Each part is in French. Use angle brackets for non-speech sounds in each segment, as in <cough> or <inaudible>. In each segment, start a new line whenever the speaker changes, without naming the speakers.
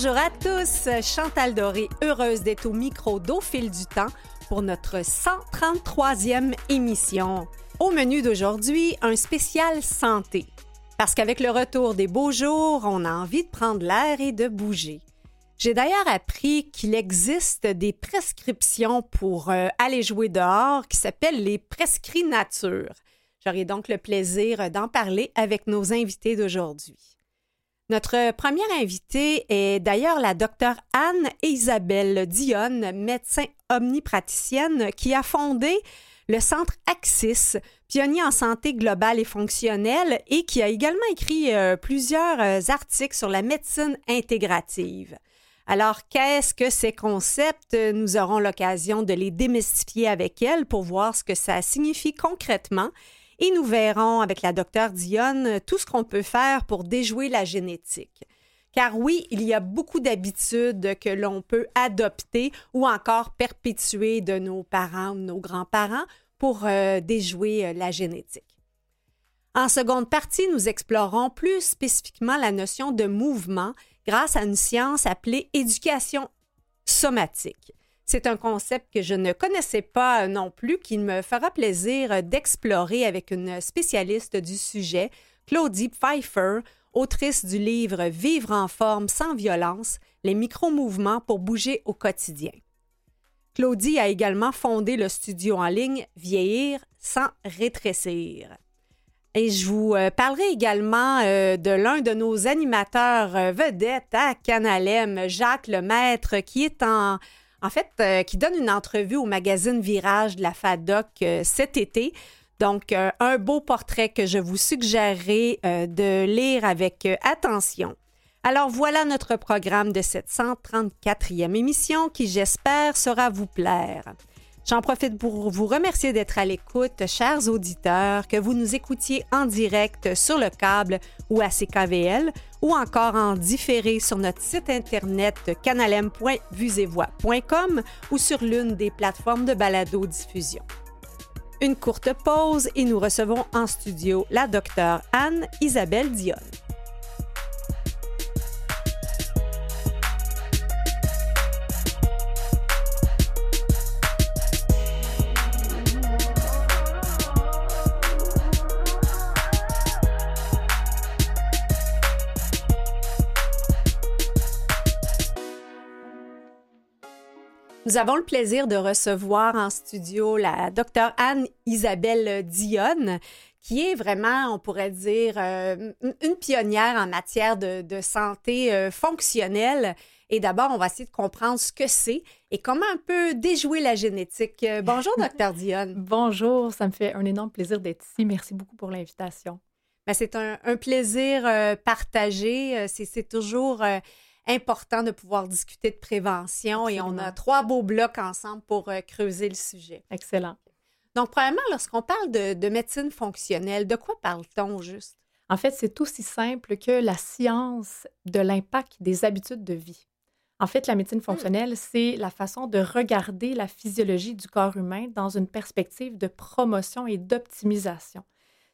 Bonjour à tous, Chantal Doré, heureuse d'être au micro d'Au fil du temps pour notre 133e émission. Au menu d'aujourd'hui, un spécial santé. Parce qu'avec le retour des beaux jours, on a envie de prendre l'air et de bouger. J'ai d'ailleurs appris qu'il existe des prescriptions pour euh, aller jouer dehors qui s'appellent les prescrits nature. J'aurai donc le plaisir d'en parler avec nos invités d'aujourd'hui. Notre première invitée est d'ailleurs la docteure Anne-Isabelle Dionne, médecin omnipraticienne, qui a fondé le Centre Axis, pionnier en santé globale et fonctionnelle, et qui a également écrit euh, plusieurs euh, articles sur la médecine intégrative. Alors, qu'est-ce que ces concepts? Nous aurons l'occasion de les démystifier avec elle pour voir ce que ça signifie concrètement et nous verrons avec la docteure Dionne tout ce qu'on peut faire pour déjouer la génétique. Car oui, il y a beaucoup d'habitudes que l'on peut adopter ou encore perpétuer de nos parents ou nos grands-parents pour euh, déjouer euh, la génétique. En seconde partie, nous explorons plus spécifiquement la notion de mouvement grâce à une science appelée éducation somatique. C'est un concept que je ne connaissais pas euh, non plus, qu'il me fera plaisir euh, d'explorer avec une spécialiste du sujet, Claudie Pfeiffer, autrice du livre Vivre en forme sans violence, les micro-mouvements pour bouger au quotidien. Claudie a également fondé le studio en ligne Vieillir sans rétrécir. Et je vous euh, parlerai également de l'un de nos animateurs vedettes à Canalem, Jacques Lemaître, qui est en, en fait, euh, qui donne une entrevue au magazine Virage de la FADOC euh, cet été. Donc, euh, un beau portrait que je vous suggérerai de lire avec attention. Alors voilà notre programme de cette 134e émission qui, j'espère, sera vous plaire. J'en profite pour vous remercier d'être à l'écoute, chers auditeurs, que vous nous écoutiez en direct sur le câble ou à CKVL ou encore en différé sur notre site internet canalem.vusevoix.com ou sur l'une des plateformes de balado-diffusion. Une courte pause et nous recevons en studio la docteure Anne-Isabelle Dionne. Nous avons le plaisir de recevoir en studio la docteure Anne-Isabelle Dionne, qui est vraiment, on pourrait dire, euh, une pionnière en matière de, santé euh, fonctionnelle. Et d'abord, on va essayer de comprendre ce que c'est et comment un peu déjouer la génétique. Euh, bonjour, <laughs> docteur Dionne.
Bonjour, ça me fait un énorme plaisir d'être ici. Merci beaucoup pour l'invitation.
Ben, c'est un, plaisir partagé. C'est toujours important de pouvoir discuter de prévention et on a trois beaux blocs ensemble pour euh, creuser le sujet.
Excellent.
Donc, premièrement, lorsqu'on parle de, médecine fonctionnelle, de quoi parle-t-on juste?
En fait, c'est aussi simple que la science de l'impact des habitudes de vie. En fait, la médecine hmm. fonctionnelle, c'est la façon de regarder la physiologie du corps humain dans une perspective de promotion et d'optimisation.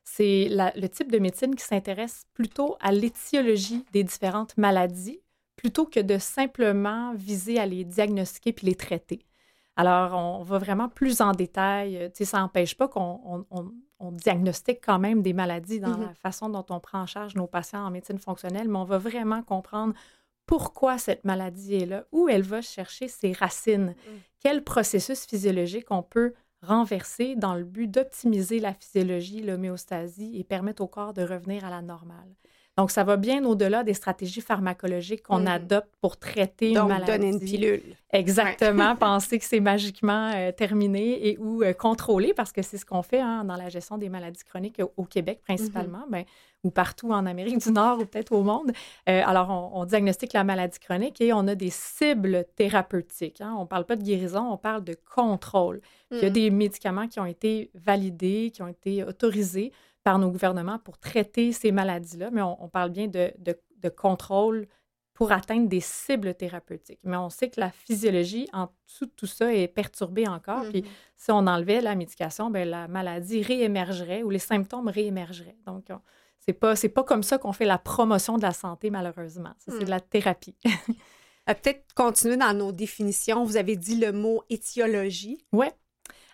C'est le type de médecine qui s'intéresse plutôt à l'étiologie des différentes maladies plutôt que de simplement viser à les diagnostiquer puis les traiter. Alors, on va vraiment plus en détail. Euh, tu sais, ça n'empêche pas qu'on diagnostique quand même des maladies dans mm-hmm. la façon dont on prend en charge nos patients en médecine fonctionnelle, mais on va vraiment comprendre pourquoi cette maladie est là, où elle va chercher ses racines, mm. quel processus physiologique on peut renverser dans le but d'optimiser la physiologie, l'homéostasie et permettre au corps de revenir à la normale. Donc, ça va bien au-delà des stratégies pharmacologiques qu'on hmm. adopte pour traiter
une
maladie.
donner une pilule.
Exactement, <laughs> penser que c'est magiquement euh, terminé et ou euh, contrôlé, parce que c'est ce qu'on fait hein, dans la gestion des maladies chroniques au, Québec principalement, mm-hmm. ben, ou partout en Amérique du Nord ou peut-être au monde. Euh, alors, on, diagnostique la maladie chronique et on a des cibles thérapeutiques. Hein. On ne parle pas de guérison, on parle de contrôle. Il y a mm. des médicaments qui ont été validés, qui ont été autorisés par nos gouvernements pour traiter ces maladies-là, mais on, parle bien de, de, contrôle pour atteindre des cibles thérapeutiques. Mais on sait que la physiologie en dessous de tout ça est perturbée encore. Puis mm-hmm. si on enlevait la médication, bien, la maladie réémergerait ou les symptômes réémergeraient. Donc, C'est pas, pas comme ça qu'on fait la promotion de la santé, malheureusement. C'est de la thérapie. <laughs>
Euh, peut-être continuer dans nos définitions. Vous avez dit le mot étiologie.
Oui.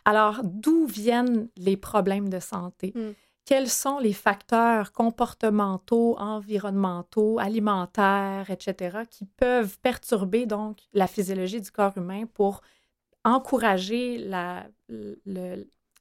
Alors, d'où viennent les problèmes de santé? Hmm. Quels sont les facteurs comportementaux, environnementaux, alimentaires, etc., qui peuvent perturber donc la physiologie du corps humain pour encourager la,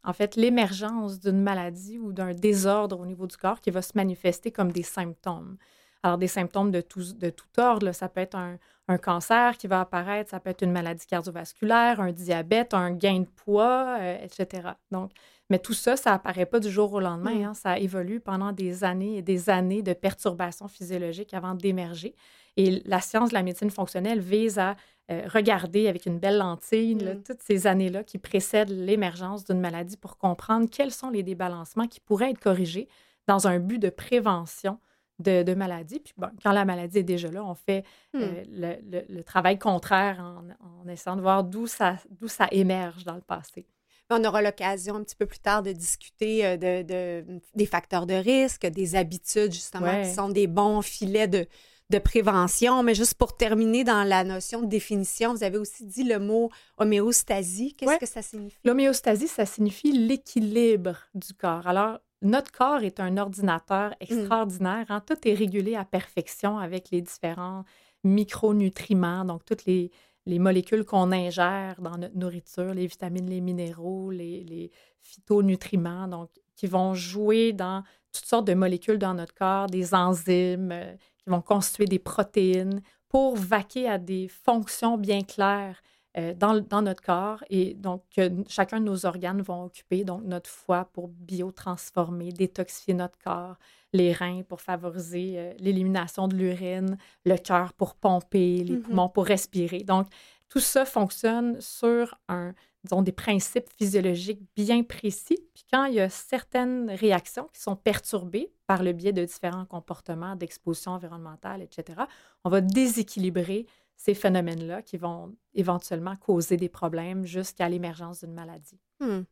en fait, l'émergence d'une maladie ou d'un désordre au niveau du corps qui va se manifester comme des symptômes. Alors, des symptômes de tout, de tout ordre, ça peut être un, un, cancer qui va apparaître, ça peut être une maladie cardiovasculaire, un diabète, un gain de poids, euh, etc. Donc, mais tout ça, ça apparaît pas du jour au lendemain. Mm. Hein, ça évolue pendant des années et des années de perturbations physiologiques avant d'émerger. Et la science de la médecine fonctionnelle vise à euh, regarder avec une belle lentille mm. toutes ces années-là qui précèdent l'émergence d'une maladie pour comprendre quels sont les débalancements qui pourraient être corrigés dans un but de prévention de, de maladie. Puis bon, quand la maladie est déjà là, on fait hmm. euh, le, travail contraire en, essayant de voir d'où ça, ça émerge dans le passé.
On aura l'occasion un petit peu plus tard de discuter euh, de, des facteurs de risque, des habitudes justement qui sont des bons filets de, de prévention. Mais juste pour terminer dans la notion de définition, vous avez aussi dit le mot homéostasie. Qu'est-ce que ça signifie?
L'homéostasie, ça signifie l'équilibre du corps. Alors, notre corps est un ordinateur mm. extraordinaire. Hein. Tout est régulé à perfection avec les différents micronutriments, donc toutes les, molécules qu'on ingère dans notre nourriture, les vitamines, les minéraux, les, les, phytonutriments, donc qui vont jouer dans toutes sortes de molécules dans notre corps, des enzymes euh, qui vont constituer des protéines pour vaquer à des fonctions bien claires euh, dans, notre corps et donc chacun de nos organes vont occuper, donc notre foie pour biotransformer, détoxifier notre corps, les reins pour favoriser euh, l'élimination de l'urine, le cœur pour pomper, les mm-hmm. poumons pour respirer. Donc tout ça fonctionne sur un, disons, des principes physiologiques bien précis. Puis quand il y a certaines réactions qui sont perturbées par le biais de différents comportements d'exposition environnementale, etc., on va déséquilibrer ces phénomènes-là qui vont éventuellement causer des problèmes jusqu'à l'émergence d'une maladie.
Hmm.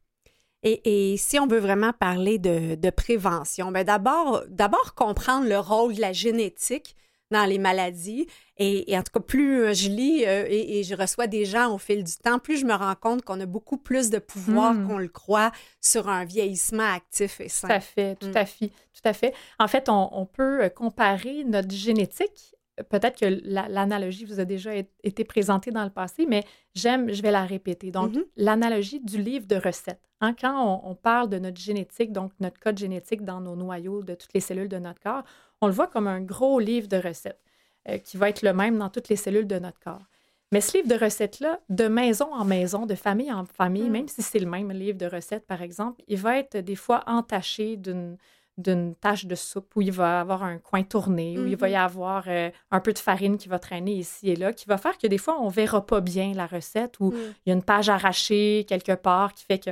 Et, si on veut vraiment parler de, prévention, bien d'abord, d'abord comprendre le rôle de la génétique dans les maladies. Et, en tout cas, plus je lis euh, et, je reçois des gens au fil du temps, plus je me rends compte qu'on a beaucoup plus de pouvoir hmm. qu'on le croit sur un vieillissement actif et sain.
Tout à fait, tout hmm. à fait, tout à fait. En fait, on, on peut comparer notre génétique peut-être que l'analogie vous a déjà été présentée dans le passé, mais j'aime, je vais la répéter. Donc, mm-hmm. l'analogie du livre de recettes. Hein, quand on, parle de notre génétique, donc notre code génétique dans nos noyaux de toutes les cellules de notre corps, on le voit comme un gros livre de recettes euh, qui va être le même dans toutes les cellules de notre corps. Mais ce livre de recettes-là, de maison en maison, de famille en famille, mm. même si c'est le même livre de recettes, par exemple, il va être des fois entaché d'une d'une tache de soupe où il va avoir un coin tourné, où il va y mm-hmm. avoir euh, un peu de farine qui va traîner ici et là, qui va faire que des fois, on ne verra pas bien la recette ou mm. il y a une page arrachée quelque part qui fait que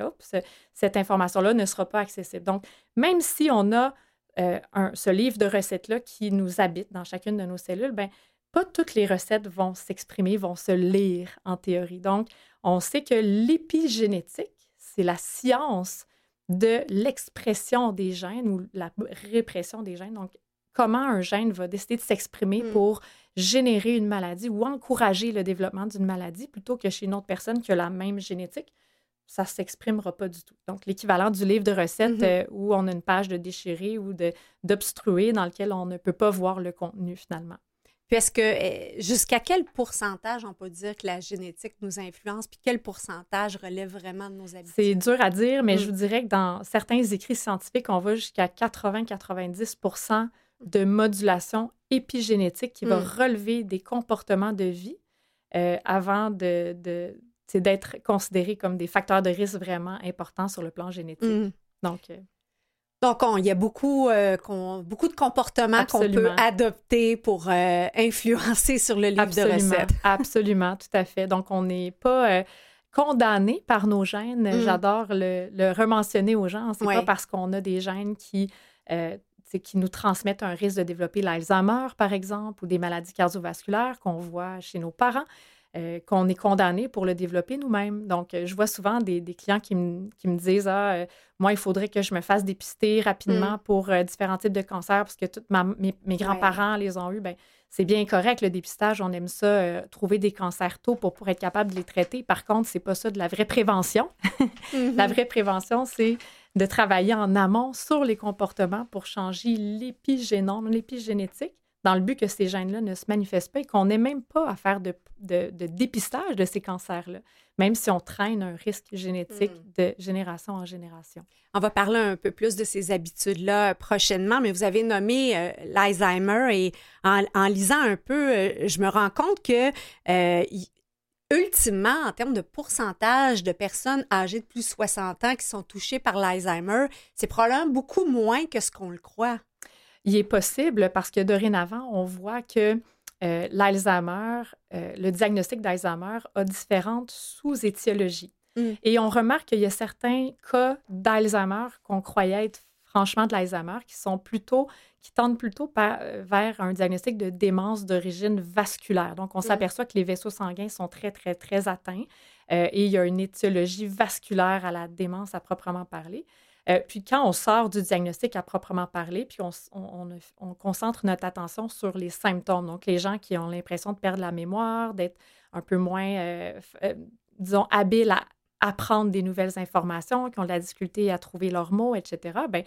cette information-là ne sera pas accessible. Donc, même si on a euh, ce livre de recettes-là qui nous habite dans chacune de nos cellules, ben, pas toutes les recettes vont s'exprimer, vont se lire en théorie. Donc, on sait que l'épigénétique, c'est la science de l'expression des gènes ou la répression des gènes. Donc, comment un gène va décider de s'exprimer hmm. pour générer une maladie ou encourager le développement d'une maladie plutôt que chez une autre personne qui a la même génétique, ça ne s'exprimera pas du tout. Donc, l'équivalent du livre de recettes mm-hmm. euh, où on a une page de déchiré ou d'obstrué dans lequel on ne peut pas voir le contenu finalement.
Puis est-ce que eh, jusqu'à quel pourcentage on peut dire que la génétique nous influence, puis quel pourcentage relève vraiment de nos habitudes?
C'est dur à dire, mais je mm. vous dirais que dans certains écrits scientifiques, on va jusqu'à 80-90% de modulation épigénétique qui va mm. relever des comportements de vie euh, avant de, d'être considérés comme des facteurs de risque vraiment importants sur le plan génétique. Mm. Donc, euh,
donc, il y a beaucoup, euh, beaucoup de comportements qu'on peut adopter pour euh, influencer sur le livre de recettes. <laughs>
Absolument, tout à fait. Donc, on n'est pas euh, condamné par nos gènes. Mm. J'adore le, le rementionner aux gens. C'est pas parce qu'on a des gènes qui, qui nous transmettent un risque de développer l'Alzheimer, par exemple, ou des maladies cardiovasculaires qu'on voit chez nos parents. Euh, qu'on est condamné pour le développer nous-mêmes. Donc, euh, je vois souvent des, clients qui me, disent Ah, euh, moi, il faudrait que je me fasse dépister rapidement mm. pour différents types de cancers parce que toutes mes, grands-parents les ont eus. Ben, c'est bien correct, le dépistage, on aime ça, trouver des cancers tôt pour, pour être capable de les traiter. Par contre, c'est pas ça de la vraie prévention. <laughs> La mm-hmm. vraie prévention, c'est de travailler en amont sur les comportements pour changer l'épigénome, l'épigénétique dans le but que ces gènes-là ne se manifestent pas et qu'on n'ait même pas à faire de, dépistage de ces cancers-là, même si on traîne un risque génétique hmm. de génération en génération.
On va parler un peu plus de ces habitudes-là prochainement, mais vous avez nommé euh, l'Alzheimer et en, lisant un peu, euh, je me rends compte que euh, ultimement, en termes de pourcentage de personnes âgées de plus de 60 ans qui sont touchées par l'Alzheimer, c'est probablement beaucoup moins que ce qu'on le croit
il est possible parce que dorénavant, on voit que euh, l'Alzheimer, euh, le diagnostic d'Alzheimer a différentes sous-étiologies. Mm. Et on remarque qu'il y a certains cas d'Alzheimer qu'on croyait être franchement de l'Alzheimer qui sont plutôt, qui tendent plutôt euh, vers un diagnostic de démence d'origine vasculaire. Donc, on mm. s'aperçoit que les vaisseaux sanguins sont très, très, très atteints et il y a une étiologie vasculaire à la démence à proprement parler. Euh, puis quand on sort du diagnostic à proprement parler, puis on, concentre notre attention sur les symptômes, donc les gens qui ont l'impression de perdre la mémoire, d'être un peu moins, euh, euh, disons, habiles à apprendre des nouvelles informations, qui ont de la difficulté à trouver leurs mots, etc., bien,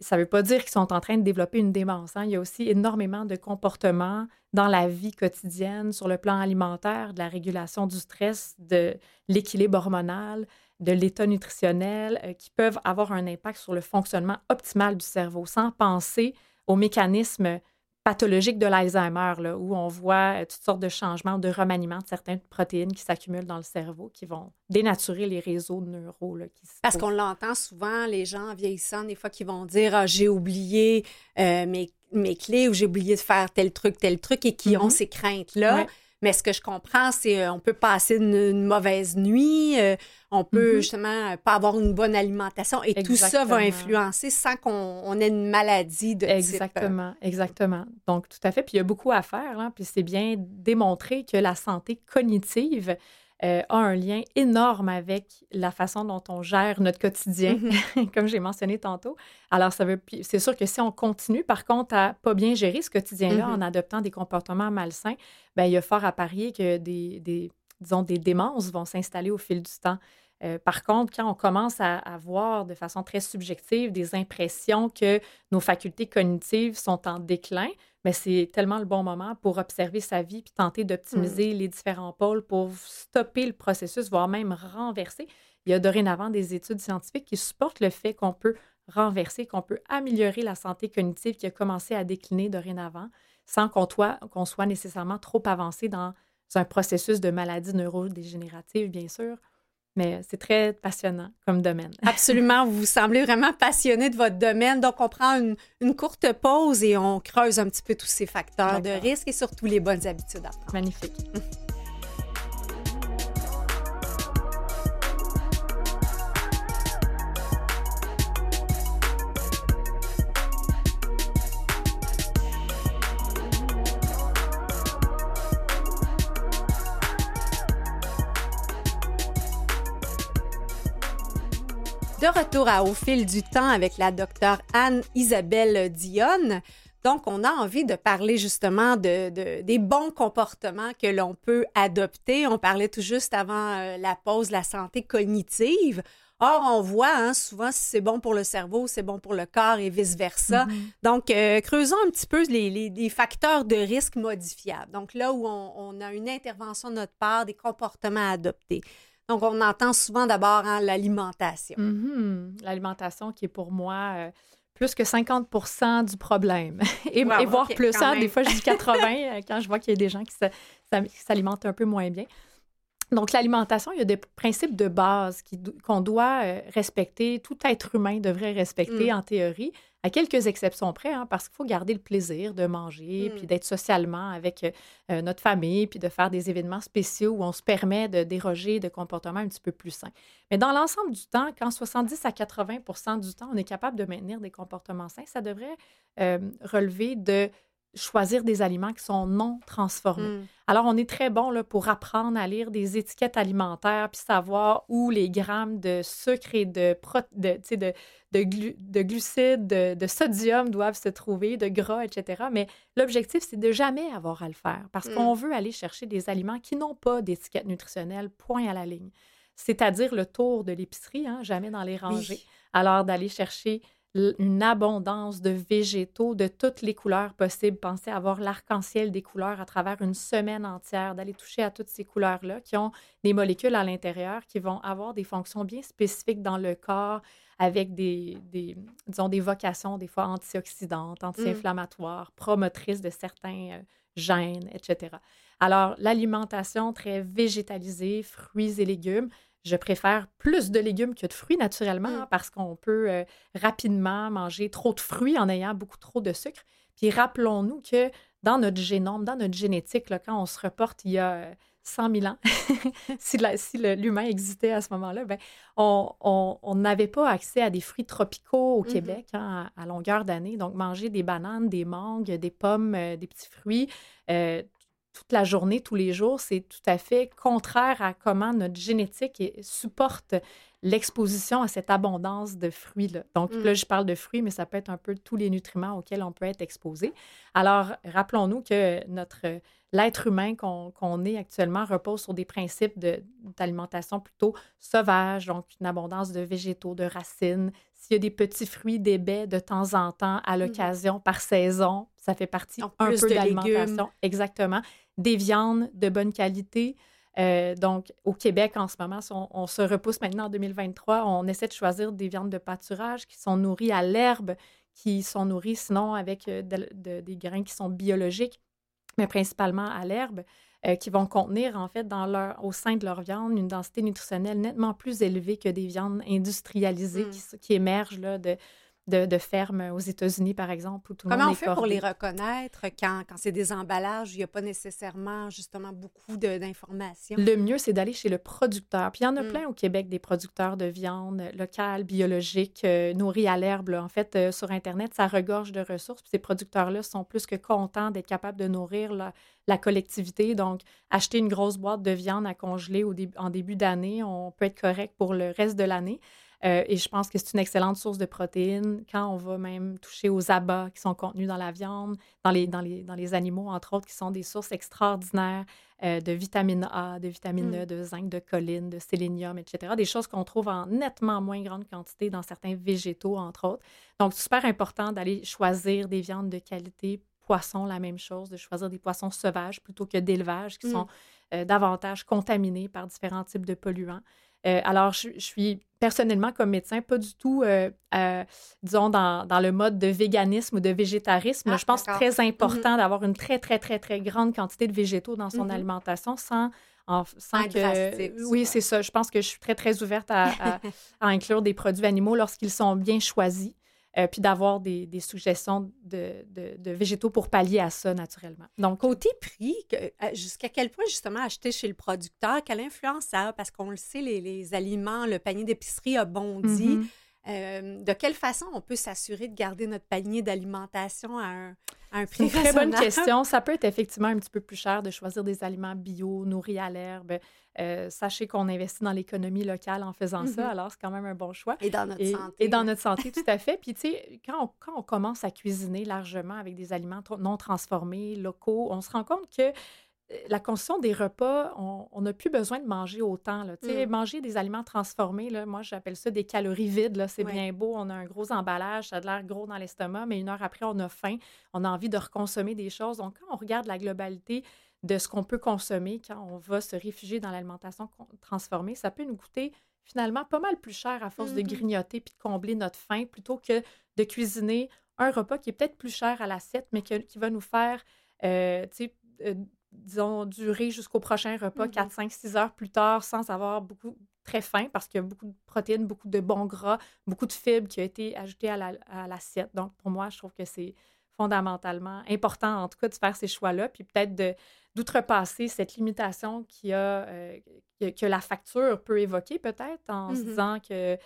ça ne veut pas dire qu'ils sont en train de développer une démence. Hein. Il y a aussi énormément de comportements dans la vie quotidienne, sur le plan alimentaire, de la régulation du stress, de l'équilibre hormonal, de l'état nutritionnel euh, qui peuvent avoir un impact sur le fonctionnement optimal du cerveau, sans penser aux mécanismes pathologiques de l'Alzheimer, où on voit euh, toutes sortes de changements, de remaniement de certaines protéines qui s'accumulent dans le cerveau, qui vont dénaturer les réseaux neuraux. Là,
Parce qu'on l'entend souvent, les gens vieillissants, des fois, qui vont dire ah, J'ai oublié euh, mes, mes, clés ou j'ai oublié de faire tel truc, tel truc, et qui ont mm-hmm. ces craintes-là. Mais ce que je comprends, c'est qu'on peut passer une, mauvaise nuit, on peut mm-hmm. justement pas avoir une bonne alimentation et tout ça va influencer sans qu'on ait une maladie de
Exactement,
type.
exactement. Donc, tout à fait. Puis il y a beaucoup à faire. Hein, puis c'est bien démontré que la santé cognitive euh, a un lien énorme avec la façon dont on gère notre quotidien, mm-hmm. <laughs> comme j'ai mentionné tantôt. Alors, ça veut, c'est sûr que si on continue, par contre, à pas bien gérer ce quotidien-là mm-hmm. en adoptant des comportements malsains, ben il y a fort à parier que des, des disons, des démences vont s'installer au fil du temps. Euh, par contre, quand on commence à avoir de façon très subjective des impressions que nos facultés cognitives sont en déclin, mais c'est tellement le bon moment pour observer sa vie puis tenter d'optimiser mm. les différents pôles pour stopper le processus, voire même renverser. Il y a dorénavant des études scientifiques qui supportent le fait qu'on peut renverser, qu'on peut améliorer la santé cognitive qui a commencé à décliner dorénavant sans qu'on soit, soit nécessairement trop avancé dans un processus de maladie neurodégénérative, bien sûr. Mais c'est très passionnant comme domaine. <laughs>
Absolument. Vous semblez vraiment passionné de votre domaine. Donc, on prend une, une, courte pause et on creuse un petit peu tous ces facteurs de risque et surtout les bonnes habitudes à prendre.
Magnifique. <laughs>
De retour à Au fil du temps avec la docteure Anne-Isabelle Dionne. Donc, on a envie de parler justement de, des bons comportements que l'on peut adopter. On parlait tout juste avant euh, la pause la santé cognitive. Or, on voit hein, souvent si c'est bon pour le cerveau, c'est bon pour le corps et vice-versa. Mm-hmm. Donc, euh, creusons un petit peu les, les, facteurs de risque modifiables. Donc, là où on, on, a une intervention de notre part, des comportements à adopter. Donc, on entend souvent d'abord hein, l'alimentation.
Mm-hmm. L'alimentation qui est pour moi euh, plus que 50% du problème. <laughs> et, voire plus. Hein, des fois, je dis 80 <laughs> euh, quand je vois qu'il y a des gens qui s'alimentent un peu moins bien. Donc, l'alimentation, il y a des principes de base qu'on doit euh, respecter, tout être humain devrait respecter mm. en théorie, à quelques exceptions près, hein, parce qu'il faut garder le plaisir de manger, puis mm. d'être socialement avec euh, euh, notre famille, puis de faire des événements spéciaux où on se permet de déroger de comportements un petit peu plus sains. Mais dans l'ensemble du temps, quand 70 à 80% du temps, on est capable de maintenir des comportements sains, ça devrait relever de choisir des aliments qui sont non transformés. Mm. Alors, on est très bon là, pour apprendre à lire des étiquettes alimentaires puis savoir où les grammes de sucre et de, de, de, de, glucides, de, sodium doivent se trouver, de gras, etc. Mais l'objectif, c'est de jamais avoir à le faire parce mm. qu'on veut aller chercher des aliments qui n'ont pas d'étiquette nutritionnelle, point à la ligne. C'est-à-dire le tour de l'épicerie, hein, jamais dans les rangées. Alors, d'aller chercher une abondance de végétaux de toutes les couleurs possibles. Pensez à avoir l'arc-en-ciel des couleurs à travers une semaine entière, d'aller toucher à toutes ces couleurs-là qui ont des molécules à l'intérieur qui vont avoir des fonctions bien spécifiques dans le corps avec des, disons, des vocations des fois antioxydantes, anti-inflammatoires, promotrices de certains euh, gènes, etc. Alors, l'alimentation très végétalisée, fruits et légumes, je préfère plus de légumes que de fruits naturellement mm. parce qu'on peut euh, rapidement manger trop de fruits en ayant beaucoup trop de sucre. Puis rappelons-nous que dans notre génome, dans notre génétique, là, quand on se reporte il y a 100 000 ans, <laughs> si, l'humain existait à ce moment-là, ben, on n'avait pas accès à des fruits tropicaux au mm-hmm. Québec hein, à, longueur d'année. Donc, manger des bananes, des mangues, des pommes, euh, des petits fruits, euh, toute la journée, tous les jours, c'est tout à fait contraire à comment notre génétique supporte l'exposition à cette abondance de fruits. -là. Donc mm. là, je parle de fruits, mais ça peut être un peu tous les nutriments auxquels on peut être exposé. Alors, rappelons-nous que notre l'être humain qu'on est actuellement repose sur des principes d'alimentation plutôt sauvage, donc une abondance de végétaux, de racines. S'il y a des petits fruits, des baies de temps en temps, à mm-hmm. l'occasion, par saison, ça fait partie un peu de l'alimentation. Exactement. Des viandes de bonne qualité. Euh, donc, au Québec, en ce moment, on, se repousse maintenant en 2023, on essaie de choisir des viandes de pâturage qui sont nourries à l'herbe, qui sont nourries sinon avec euh, des grains qui sont biologiques, mais principalement à l'herbe, euh, qui vont contenir en fait dans leur, au sein de leur viande une densité nutritionnelle nettement plus élevée que des viandes industrialisées mmh. qui, qui, émergent là, de, de, fermes aux États-Unis, par exemple, où tout
le
Comment
on fait pour les reconnaître quand, quand c'est des emballages, il n'y a pas nécessairement justement beaucoup d'informations?
Le mieux, c'est d'aller chez le producteur. Puis il y en a mm. plein au Québec, des producteurs de viande locale, biologique, euh, nourris à l'herbe. En fait, euh, sur Internet, ça regorge de ressources. Puis ces producteurs-là sont plus que contents d'être capables de nourrir la, la, collectivité. Donc, acheter une grosse boîte de viande à congeler au en début d'année, on peut être correct pour le reste de l'année. Euh, et je pense que c'est une excellente source de protéines quand on va même toucher aux abats qui sont contenus dans la viande, dans les, dans les, dans les animaux, entre autres, qui sont des sources extraordinaires euh, de vitamine A, de vitamine E, mm. de zinc, de choline, de sélénium, etc. Des choses qu'on trouve en nettement moins grande quantité dans certains végétaux, entre autres. Donc, super important d'aller choisir des viandes de qualité. Poissons, la même chose, de choisir des poissons sauvages plutôt que d'élevage qui mm. sont euh, davantage contaminés par différents types de polluants. Euh, alors, je, suis personnellement, comme médecin, pas du tout, euh, euh, disons, dans, le mode de véganisme ou de végétarisme. Ah, je pense très important mm-hmm. d'avoir une très, très, très, très grande quantité de végétaux dans son mm-hmm. alimentation sans, sans que. Oui, c'est ça. Je pense que je suis très, très ouverte à <laughs> inclure des produits animaux lorsqu'ils sont bien choisis. Euh, puis d'avoir des, des, suggestions de, de, végétaux pour pallier à ça naturellement.
Donc, côté prix, euh, jusqu'à quel point justement acheter chez le producteur, quelle influence ça a? Parce qu'on le sait, les, les aliments, le panier d'épicerie a bondi. Mm-hmm. Euh, de quelle façon on peut s'assurer de garder notre panier d'alimentation à un, un prix
une très bonne question. Ça peut être effectivement un petit peu plus cher de choisir des aliments bio, nourris à l'herbe. Euh, sachez qu'on investit dans l'économie locale en faisant ça, mm-hmm. alors c'est quand même un bon choix.
Et dans notre santé.
Et dans notre santé, tout à fait. Puis, tu sais, quand on, quand on commence à cuisiner largement avec des aliments non transformés, locaux, on se rend compte que la consommation des repas, on n'a plus besoin de manger autant. Là. Mm. Manger des aliments transformés, là, moi j'appelle ça des calories vides. C'est bien beau, on a un gros emballage, ça a l'air gros dans l'estomac, mais une heure après, on a faim, on a envie de reconsommer des choses. Donc, quand on regarde la globalité de ce qu'on peut consommer quand on va se réfugier dans l'alimentation transformée, ça peut nous coûter finalement pas mal plus cher à force de mm-hmm. grignoter puis de combler notre faim plutôt que de cuisiner un repas qui est peut-être plus cher à l'assiette, mais qui va nous faire euh, euh disons, durer jusqu'au prochain repas, 4, 5, 6 heures plus tard, sans avoir beaucoup très faim, parce qu'il y a beaucoup de protéines, beaucoup de bons gras, beaucoup de fibres qui ont été ajoutées à l'assiette. Donc, pour moi, je trouve que c'est fondamentalement important, en tout cas, de faire ces choix-là, puis peut-être d'outrepasser cette limitation qui a, euh, que, la facture peut évoquer, peut-être, en se mm-hmm. disant que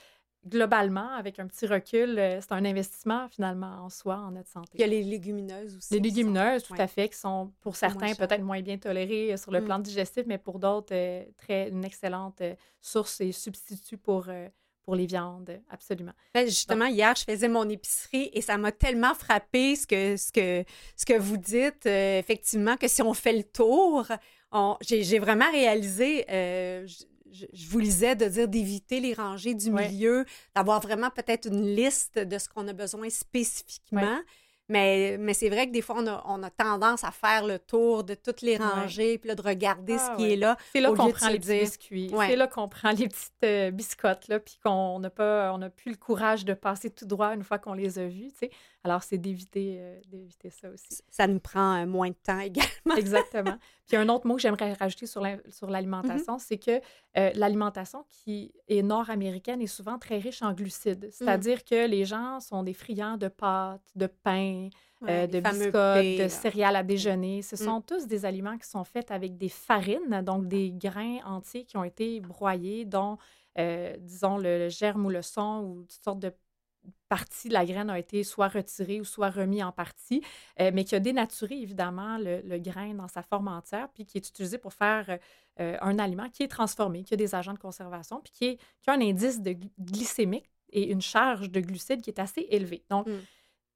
globalement, avec un petit recul, euh, c'est un investissement finalement en soi, en notre santé.
Il y a les légumineuses aussi.
Les légumineuses, tout à fait, qui sont pour certains peut-être moins bien tolérées sur le mm. plan digestif, mais pour d'autres, très une excellente source et substitut pour pour les viandes, absolument.
Ben, justement, hier, je faisais mon épicerie et ça m'a tellement frappé ce que, ce que, ce que vous dites, euh, effectivement, que si on fait le tour, j'ai vraiment réalisé, euh, je, vous lisais de dire d'éviter les rangées du milieu, d'avoir vraiment peut-être une liste de ce qu'on a besoin spécifiquement. Mais, mais c'est vrai que des fois, on a, on a, tendance à faire le tour de toutes les rangées, puis de regarder ce ah qui est là.
C'est là qu'on prend les petits biscuits. C'est là qu'on prend les petites euh, biscottes, là, puis qu'on n'a pas, on n'a plus le courage de passer tout droit une fois qu'on les a vus, tu sais. Alors, c'est d'éviter euh, d'éviter ça aussi.
Ça nous prend euh, moins de temps <laughs> également.
Exactement. Puis un autre mot que j'aimerais rajouter sur l'alimentation, c'est que l'alimentation qui est nord-américaine est souvent très riche en glucides. Mmh. C'est-à-dire que les gens sont des friands de pâtes, de pain, de biscottes, de céréales à déjeuner. Ce mmh. sont tous des aliments qui sont faits avec des farines, donc des grains entiers qui ont été broyés, dont, disons, le, germe ou le son ou toutes sortes de partie de la graine a été soit retirée ou soit remis en partie, euh, mais qui a dénaturé évidemment le, grain dans sa forme entière, puis qui est utilisé pour faire euh, un aliment qui est transformé, qui a des agents de conservation, puis qui, a un indice de glycémique et une charge de glucides qui est assez élevée. Mm.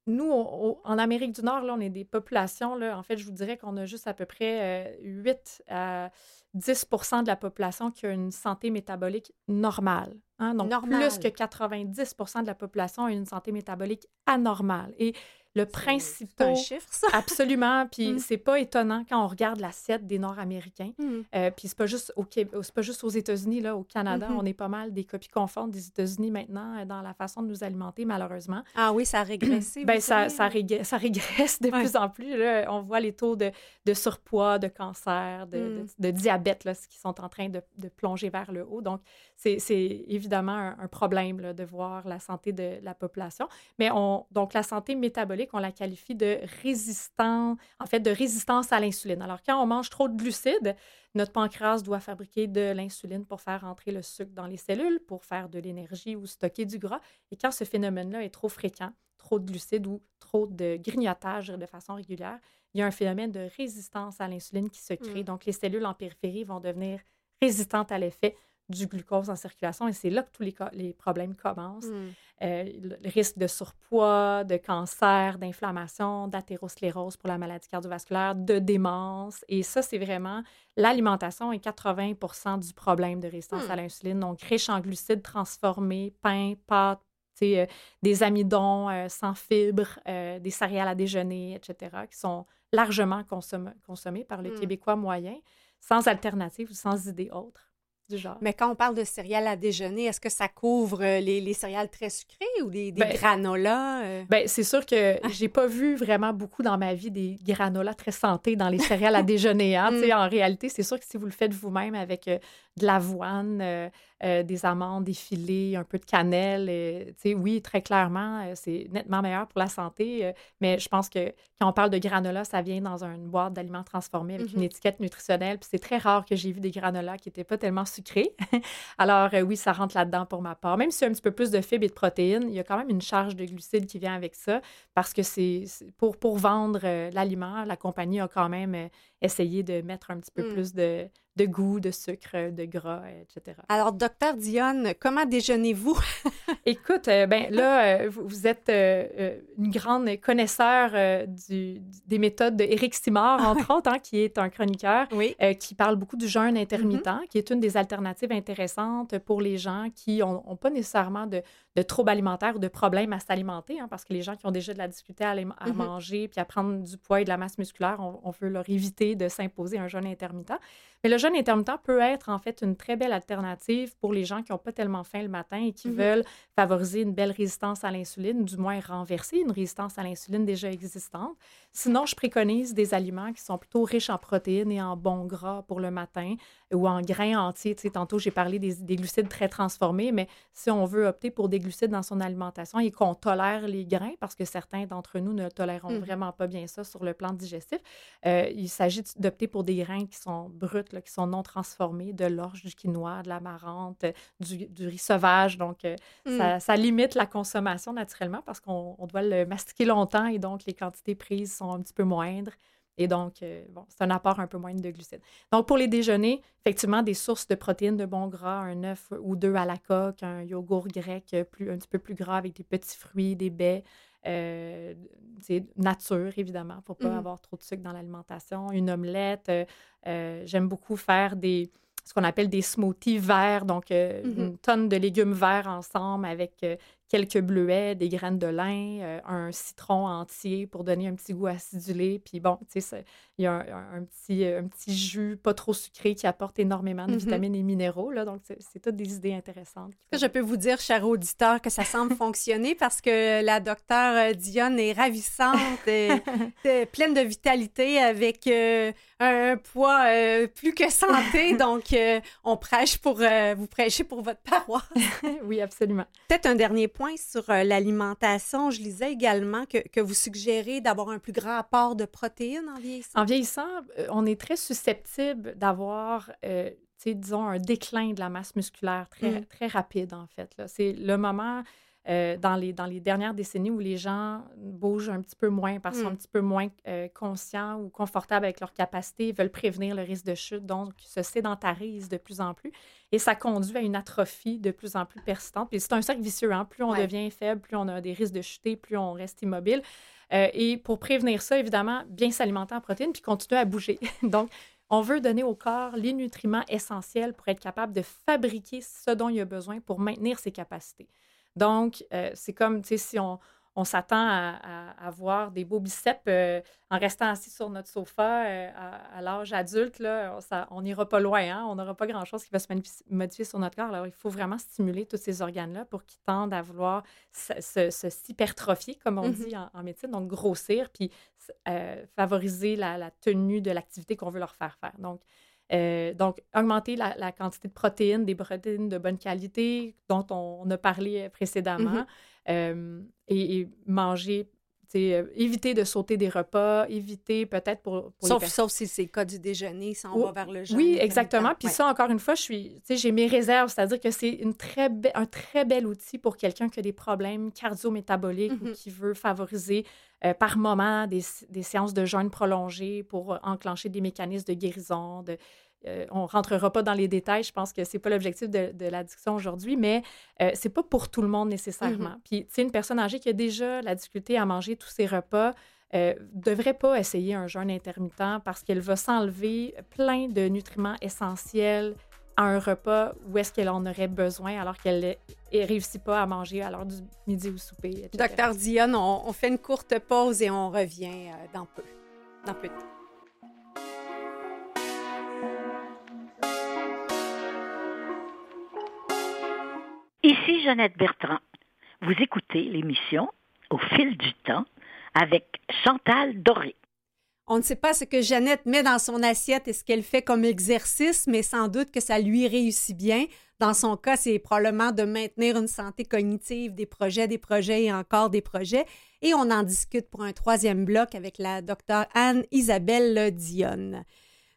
Nous, en Amérique du Nord, là, on est des populations, là, en fait, je vous dirais qu'on a juste à peu près 8 euh, à 10% de la population qui a une santé métabolique normale. Hein. Donc, plus que 90% de la population a une santé métabolique anormale. Et le principal.
chiffre, ça.
absolument. Puis mm. c'est pas étonnant quand on regarde l'assiette des Nord-Américains. Mm. Euh, puis c'est pas juste au c'est pas juste aux États-Unis là, au Canada, mm-hmm. on est pas mal des copies conformes des États-Unis maintenant euh, dans la façon de nous alimenter malheureusement.
Ah oui, ça a régressé.
ben ça, ça, ça, régresse de plus en plus. Là. On voit les taux de, de surpoids, de cancer, de, de, mm. diabète là, qui sont en train de, plonger vers le haut. Donc c'est évidemment un, problème là, de voir la santé de la population. Mais on donc la santé métabolique qu'on la qualifie de résistant, en fait, de résistance à l'insuline. Alors, quand on mange trop de glucides, notre pancréas doit fabriquer de l'insuline pour faire entrer le sucre dans les cellules, pour faire de l'énergie ou stocker du gras. Et quand ce phénomène-là est trop fréquent, trop de glucides ou trop de grignotage de façon régulière, il y a un phénomène de résistance à l'insuline qui se crée. Mm. Donc, les cellules en périphérie vont devenir résistantes à l'effet du glucose en circulation et c'est là que tous les, les problèmes commencent. Mm. Euh, le risque de surpoids, de cancer, d'inflammation, d'athérosclérose pour la maladie cardiovasculaire, de démence. Et ça, c'est vraiment l'alimentation est 80 du problème de résistance hmm. à l'insuline. Donc, riche en glucides transformés, pain, pâtes, euh, des amidons euh, sans fibres, des céréales à déjeuner, etc., qui sont largement consommés par le hmm. Québécois moyen, sans alternative ou sans idée autre.
Mais quand on parle de céréales à déjeuner, est-ce que ça couvre euh, les, céréales très sucrées ou des, des ben, granolas?
Euh? Ben, c'est sûr que ah. j'ai pas vu vraiment beaucoup dans ma vie des granolas très santé dans les céréales à déjeuner. Hein. <laughs> Mm. En réalité, c'est sûr que si vous le faites vous-même avec euh, de l'avoine, des amandes, des filets, un peu de cannelle, oui, très clairement, c'est nettement meilleur pour la santé. mais je pense que quand on parle de granola, ça vient dans une boîte d'aliments transformés avec une mm-hmm. étiquette nutritionnelle. Puis c'est très rare que j'ai vu des granolas qui n'étaient pas tellement sucré. <laughs> Alors, euh, oui, ça rentre là-dedans pour ma part. Même si un petit peu plus de fibres et de protéines, il y a quand même une charge de glucides qui vient avec ça parce que c'est pour, pour vendre euh, l'aliment, la compagnie a quand même euh, essayé de mettre un petit peu mm. plus de, de goût, de sucre, de gras, etc.
Alors, docteur Dionne, comment déjeunez-vous? <laughs>
Écoute, ben là, vous, êtes une grande connaisseur du, des méthodes d'Éric Simard, <laughs> entre autres, hein, qui est un chroniqueur qui parle beaucoup du jeûne intermittent, mm-hmm. qui est une des alternatives intéressantes pour les gens qui n'ont pas nécessairement de, de troubles alimentaires ou de problèmes à s'alimenter, hein, parce que les gens qui ont déjà de la difficulté à, à mm-hmm. manger puis à prendre du poids et de la masse musculaire, on, veut leur éviter de s'imposer un jeûne intermittent. Mais le jeûne intermittent peut être en fait une très belle alternative pour les gens qui n'ont pas tellement faim le matin et qui mm-hmm. veulent favoriser une belle résistance à l'insuline, du moins renverser une résistance à l'insuline déjà existante. Sinon, je préconise des aliments qui sont plutôt riches en protéines et en bons gras pour le matin, ou en grains entiers. Tu sais, tantôt, j'ai parlé des, des, glucides très transformés, mais si on veut opter pour des glucides dans son alimentation et qu'on tolère les grains, parce que certains d'entre nous ne toléreront mmh vraiment pas bien ça sur le plan digestif, euh, il s'agit d'opter pour des grains qui sont bruts, là, qui sont non transformés, de l'orge, du quinoa, de l'amarante, du, du, riz sauvage. Donc, euh, mmh. ça, ça, limite la consommation naturellement parce qu'on doit le mastiquer longtemps et donc les quantités prises sont un petit peu moindres. Et donc, euh, bon, c'est un apport un peu moins de glucides. Donc, pour les déjeuners, effectivement, des sources de protéines de bon gras, un œuf ou deux à la coque, un yogourt grec plus, un petit peu plus gras avec des petits fruits, des baies, euh, nature, évidemment, pour ne pas mmh avoir trop de sucre dans l'alimentation, une omelette. Euh, euh, j'aime beaucoup faire des ce qu'on appelle des smoothies verts, donc mmh une tonne de légumes verts ensemble avec quelques bleuets, des graines de lin, euh, un citron entier pour donner un petit goût acidulé. Puis bon, tu sais, il y a un, petit, un petit jus pas trop sucré qui apporte énormément de mm-hmm. vitamines et minéraux. Là, donc, c'est toutes des idées intéressantes.
Je peux vous dire, cher auditeur, que ça semble <laughs> fonctionner parce que la docteure euh, Dionne est ravissante, et, <laughs> pleine de vitalité avec euh, un poids plus que santé. <laughs> donc, on prêche pour vous prêcher pour votre paroisse.
oui, absolument.
Peut-être un dernier sur euh, l'alimentation. Je lisais également que, vous suggérez d'avoir un plus grand apport de protéines en vieillissant.
En vieillissant, euh, on est très susceptible d'avoir, euh, disons, un déclin de la masse musculaire très, mmh. très rapide, en fait. C'est le moment euh, dans, les, dans les dernières décennies où les gens bougent un petit peu moins parce qu'ils sont un mm. petit peu moins euh, conscients ou confortables avec leurs capacités, veulent prévenir le risque de chute, donc se sédentarisent de plus en plus. Et ça conduit à une atrophie de plus en plus persistante. Et c'est un cercle vicieux. Hein? Plus on devient faible, plus on a des risques de chuter, plus on reste immobile. Euh, et pour prévenir ça, évidemment, bien s'alimenter en protéines puis continuer à bouger. <laughs> donc, on veut donner au corps les nutriments essentiels pour être capable de fabriquer ce dont il a besoin pour maintenir ses capacités. Donc, euh, c'est comme, tu sais, si on, s'attend à, avoir des beaux biceps euh, en restant assis sur notre sofa euh, à, l'âge adulte, là, on n'ira pas loin. Hein? On n'aura pas grand-chose qui va se modifier sur notre corps. Alors, il faut vraiment stimuler tous ces organes-là pour qu'ils tendent à vouloir se, s'hypertrophier, comme on mmh dit en, médecine, donc grossir, puis favoriser la, la, tenue de l'activité qu'on veut leur faire faire. Donc, euh, donc, augmenter la, quantité de protéines, des protéines de bonne qualité dont on, a parlé précédemment, mm-hmm. euh, et, manger euh, éviter de sauter des repas, éviter peut-être pour,
sauf, sauf si c'est le cas du déjeuner, si on va vers le jeûne.
Oui, exactement. Puis ça, encore une fois, je suis, j'ai mes réserves, c'est-à-dire que c'est une très un très bel outil pour quelqu'un qui a des problèmes cardio-métaboliques ou mm-hmm. qui veut favoriser par moment des, des, séances de jeûne prolongées pour enclencher des mécanismes de guérison, de, euh, on ne rentrera pas dans les détails, je pense que ce n'est pas l'objectif de, la discussion aujourd'hui, mais euh, ce n'est pas pour tout le monde nécessairement. Mm-hmm. Puis, tu sais, une personne âgée qui a déjà la difficulté à manger tous ses repas, ne euh, devrait pas essayer un jeûne intermittent parce qu'elle va s'enlever plein de nutriments essentiels à un repas où est-ce qu'elle en aurait besoin alors qu'elle ne réussit pas à manger à l'heure du midi ou souper.
Docteur Dionne, on, fait une courte pause et on revient dans peu, dans peu de temps.
Ici Jeannette Bertrand. Vous écoutez l'émission Au fil du temps avec Chantal Doré.
On ne sait pas ce que Jeannette met dans son assiette et ce qu'elle fait comme exercice, mais sans doute que ça lui réussit bien. Dans son cas, c'est probablement de maintenir une santé cognitive, des projets, des projets et encore des projets. Et on en discute pour un troisième bloc avec la docteure Anne-Isabelle Dionne.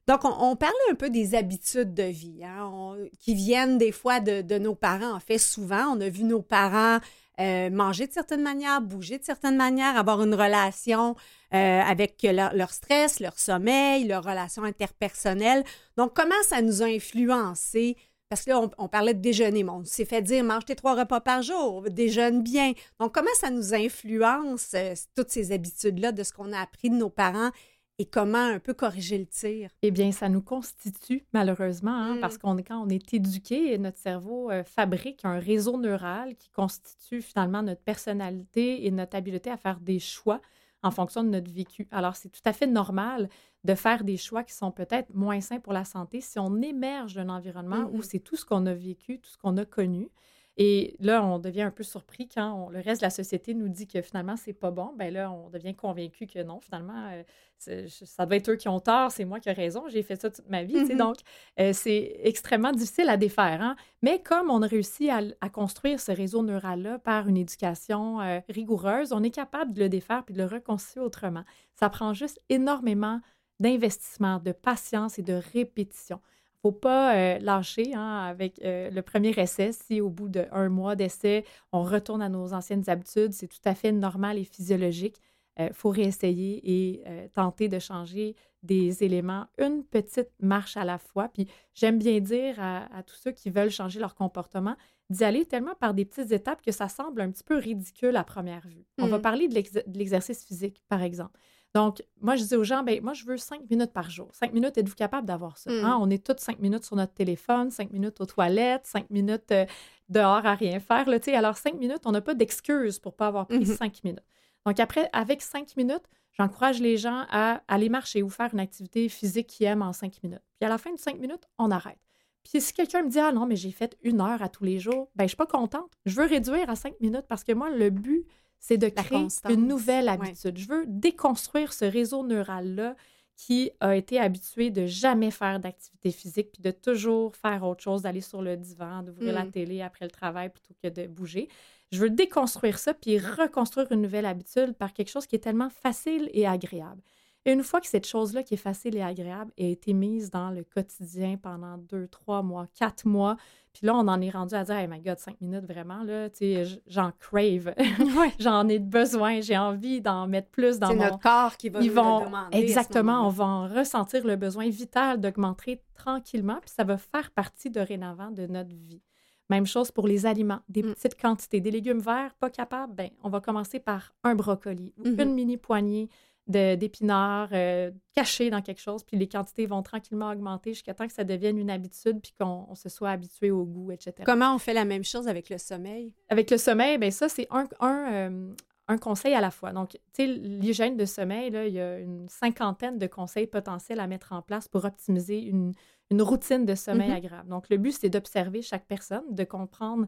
Donc, on, parlait un peu des habitudes de vie hein, qui viennent des fois de, nos parents. En fait, souvent, on a vu nos parents euh, manger de certaines manières, bouger de certaines manières, avoir une relation euh, avec leur, stress, leur sommeil, leur relation interpersonnelle. Donc, comment ça nous a influencé? Parce que là, on, parlait de déjeuner, mais on s'est fait dire mange tes trois repas par jour, déjeune bien. Donc, comment ça nous influence, euh, toutes ces habitudes-là, de ce qu'on a appris de nos parents et comment un peu corriger le tir?
Eh bien, ça nous constitue malheureusement, hein, parce mm. qu'on est quand on est éduqué, notre cerveau euh, fabrique un réseau neural qui constitue finalement notre personnalité et notre habileté à faire des choix en fonction de notre vécu. Alors, c'est tout à fait normal de faire des choix qui sont peut-être moins sains pour la santé si on émerge d'un environnement où mm-hmm. c'est tout ce qu'on a vécu, tout ce qu'on a connu. Et là, on devient un peu surpris quand le reste de la société nous dit que finalement, c'est pas bon. Ben là, on devient convaincu que non, finalement, euh, ça doit être eux qui ont tort, c'est moi qui ai raison, j'ai fait ça toute ma vie. Mm-hmm. Donc, euh, c'est extrêmement difficile à défaire. Hein. Mais comme on a réussi à, construire ce réseau neural-là par une éducation euh, rigoureuse, on est capable de le défaire puis de le reconstruire autrement. Ça prend juste énormément d'investissement, de patience et de répétition faut pas euh, lâcher hein, avec euh, le premier essai. Si au bout d'un mois d'essai, on retourne à nos anciennes habitudes, c'est tout à fait normal et physiologique. Il euh, faut réessayer et tenter de changer des éléments une petite marche à la fois. Puis j'aime bien dire à, tous ceux qui veulent changer leur comportement d'y aller tellement par des petites étapes que ça semble un petit peu ridicule à première vue. On va mmh. parler de l'exercice physique, par exemple. Donc, moi, je dis aux gens, ben moi, je veux cinq minutes par jour. Cinq minutes, êtes-vous capable d'avoir ça? Hein? Hmm. On est toutes cinq minutes sur notre téléphone, cinq minutes aux toilettes, cinq minutes euh, dehors à rien faire. Là, alors, cinq minutes, on n'a pas d'excuse pour ne pas avoir pris mm-hmm. cinq minutes. Donc, après, avec cinq minutes, j'encourage les gens à aller marcher ou faire une activité physique qu'ils aiment en cinq minutes. Puis à la fin de cinq minutes, on arrête. Puis si quelqu'un me dit Ah non, mais j'ai fait une heure à tous les jours, ben je suis pas contente. Je veux réduire à cinq minutes parce que moi, le but, c'est de créer une nouvelle habitude. Je veux déconstruire ce réseau neural-là qui a été habitué de jamais faire d'activité physique, puis de toujours faire autre chose, d'aller sur le divan, d'ouvrir la mm. télé après le travail plutôt que de bouger. Je veux déconstruire ça, puis reconstruire une nouvelle habitude par quelque chose qui est tellement facile et agréable. Et une fois que cette chose-là qui est facile et agréable a été mise dans le quotidien pendant deux, trois mois, quatre mois, puis là, on en est rendu à dire, hey my God, cinq minutes vraiment, là, tu sais, j'en crave. <laughs> <laughs> j'en ai besoin, j'ai envie d'en mettre plus dans mon...
C'est notre corps qui va
Ils
nous vont... demander.
Exactement, on va en ressentir le besoin vital d'augmenter tranquillement, puis ça va faire partie dorénavant de notre vie. Même chose pour les aliments, des mm. petites quantités. Des légumes verts, pas capables, ben, on va commencer par un brocoli ou mm-hmm. une mini poignée d'épinards euh, cachés dans quelque chose, puis les quantités vont tranquillement augmenter jusqu'à temps que ça devienne une habitude, puis qu'on se soit habitué au goût, etc.
Comment on fait la même chose avec le sommeil?
Avec le sommeil, bien ça, c'est un, un, euh, un, conseil à la fois. Donc, tu sais, l'hygiène de sommeil, là, il y a une cinquantaine de conseils potentiels à mettre en place pour optimiser une, une routine de sommeil mm-hmm. agréable. Donc, le but, c'est d'observer chaque personne, de comprendre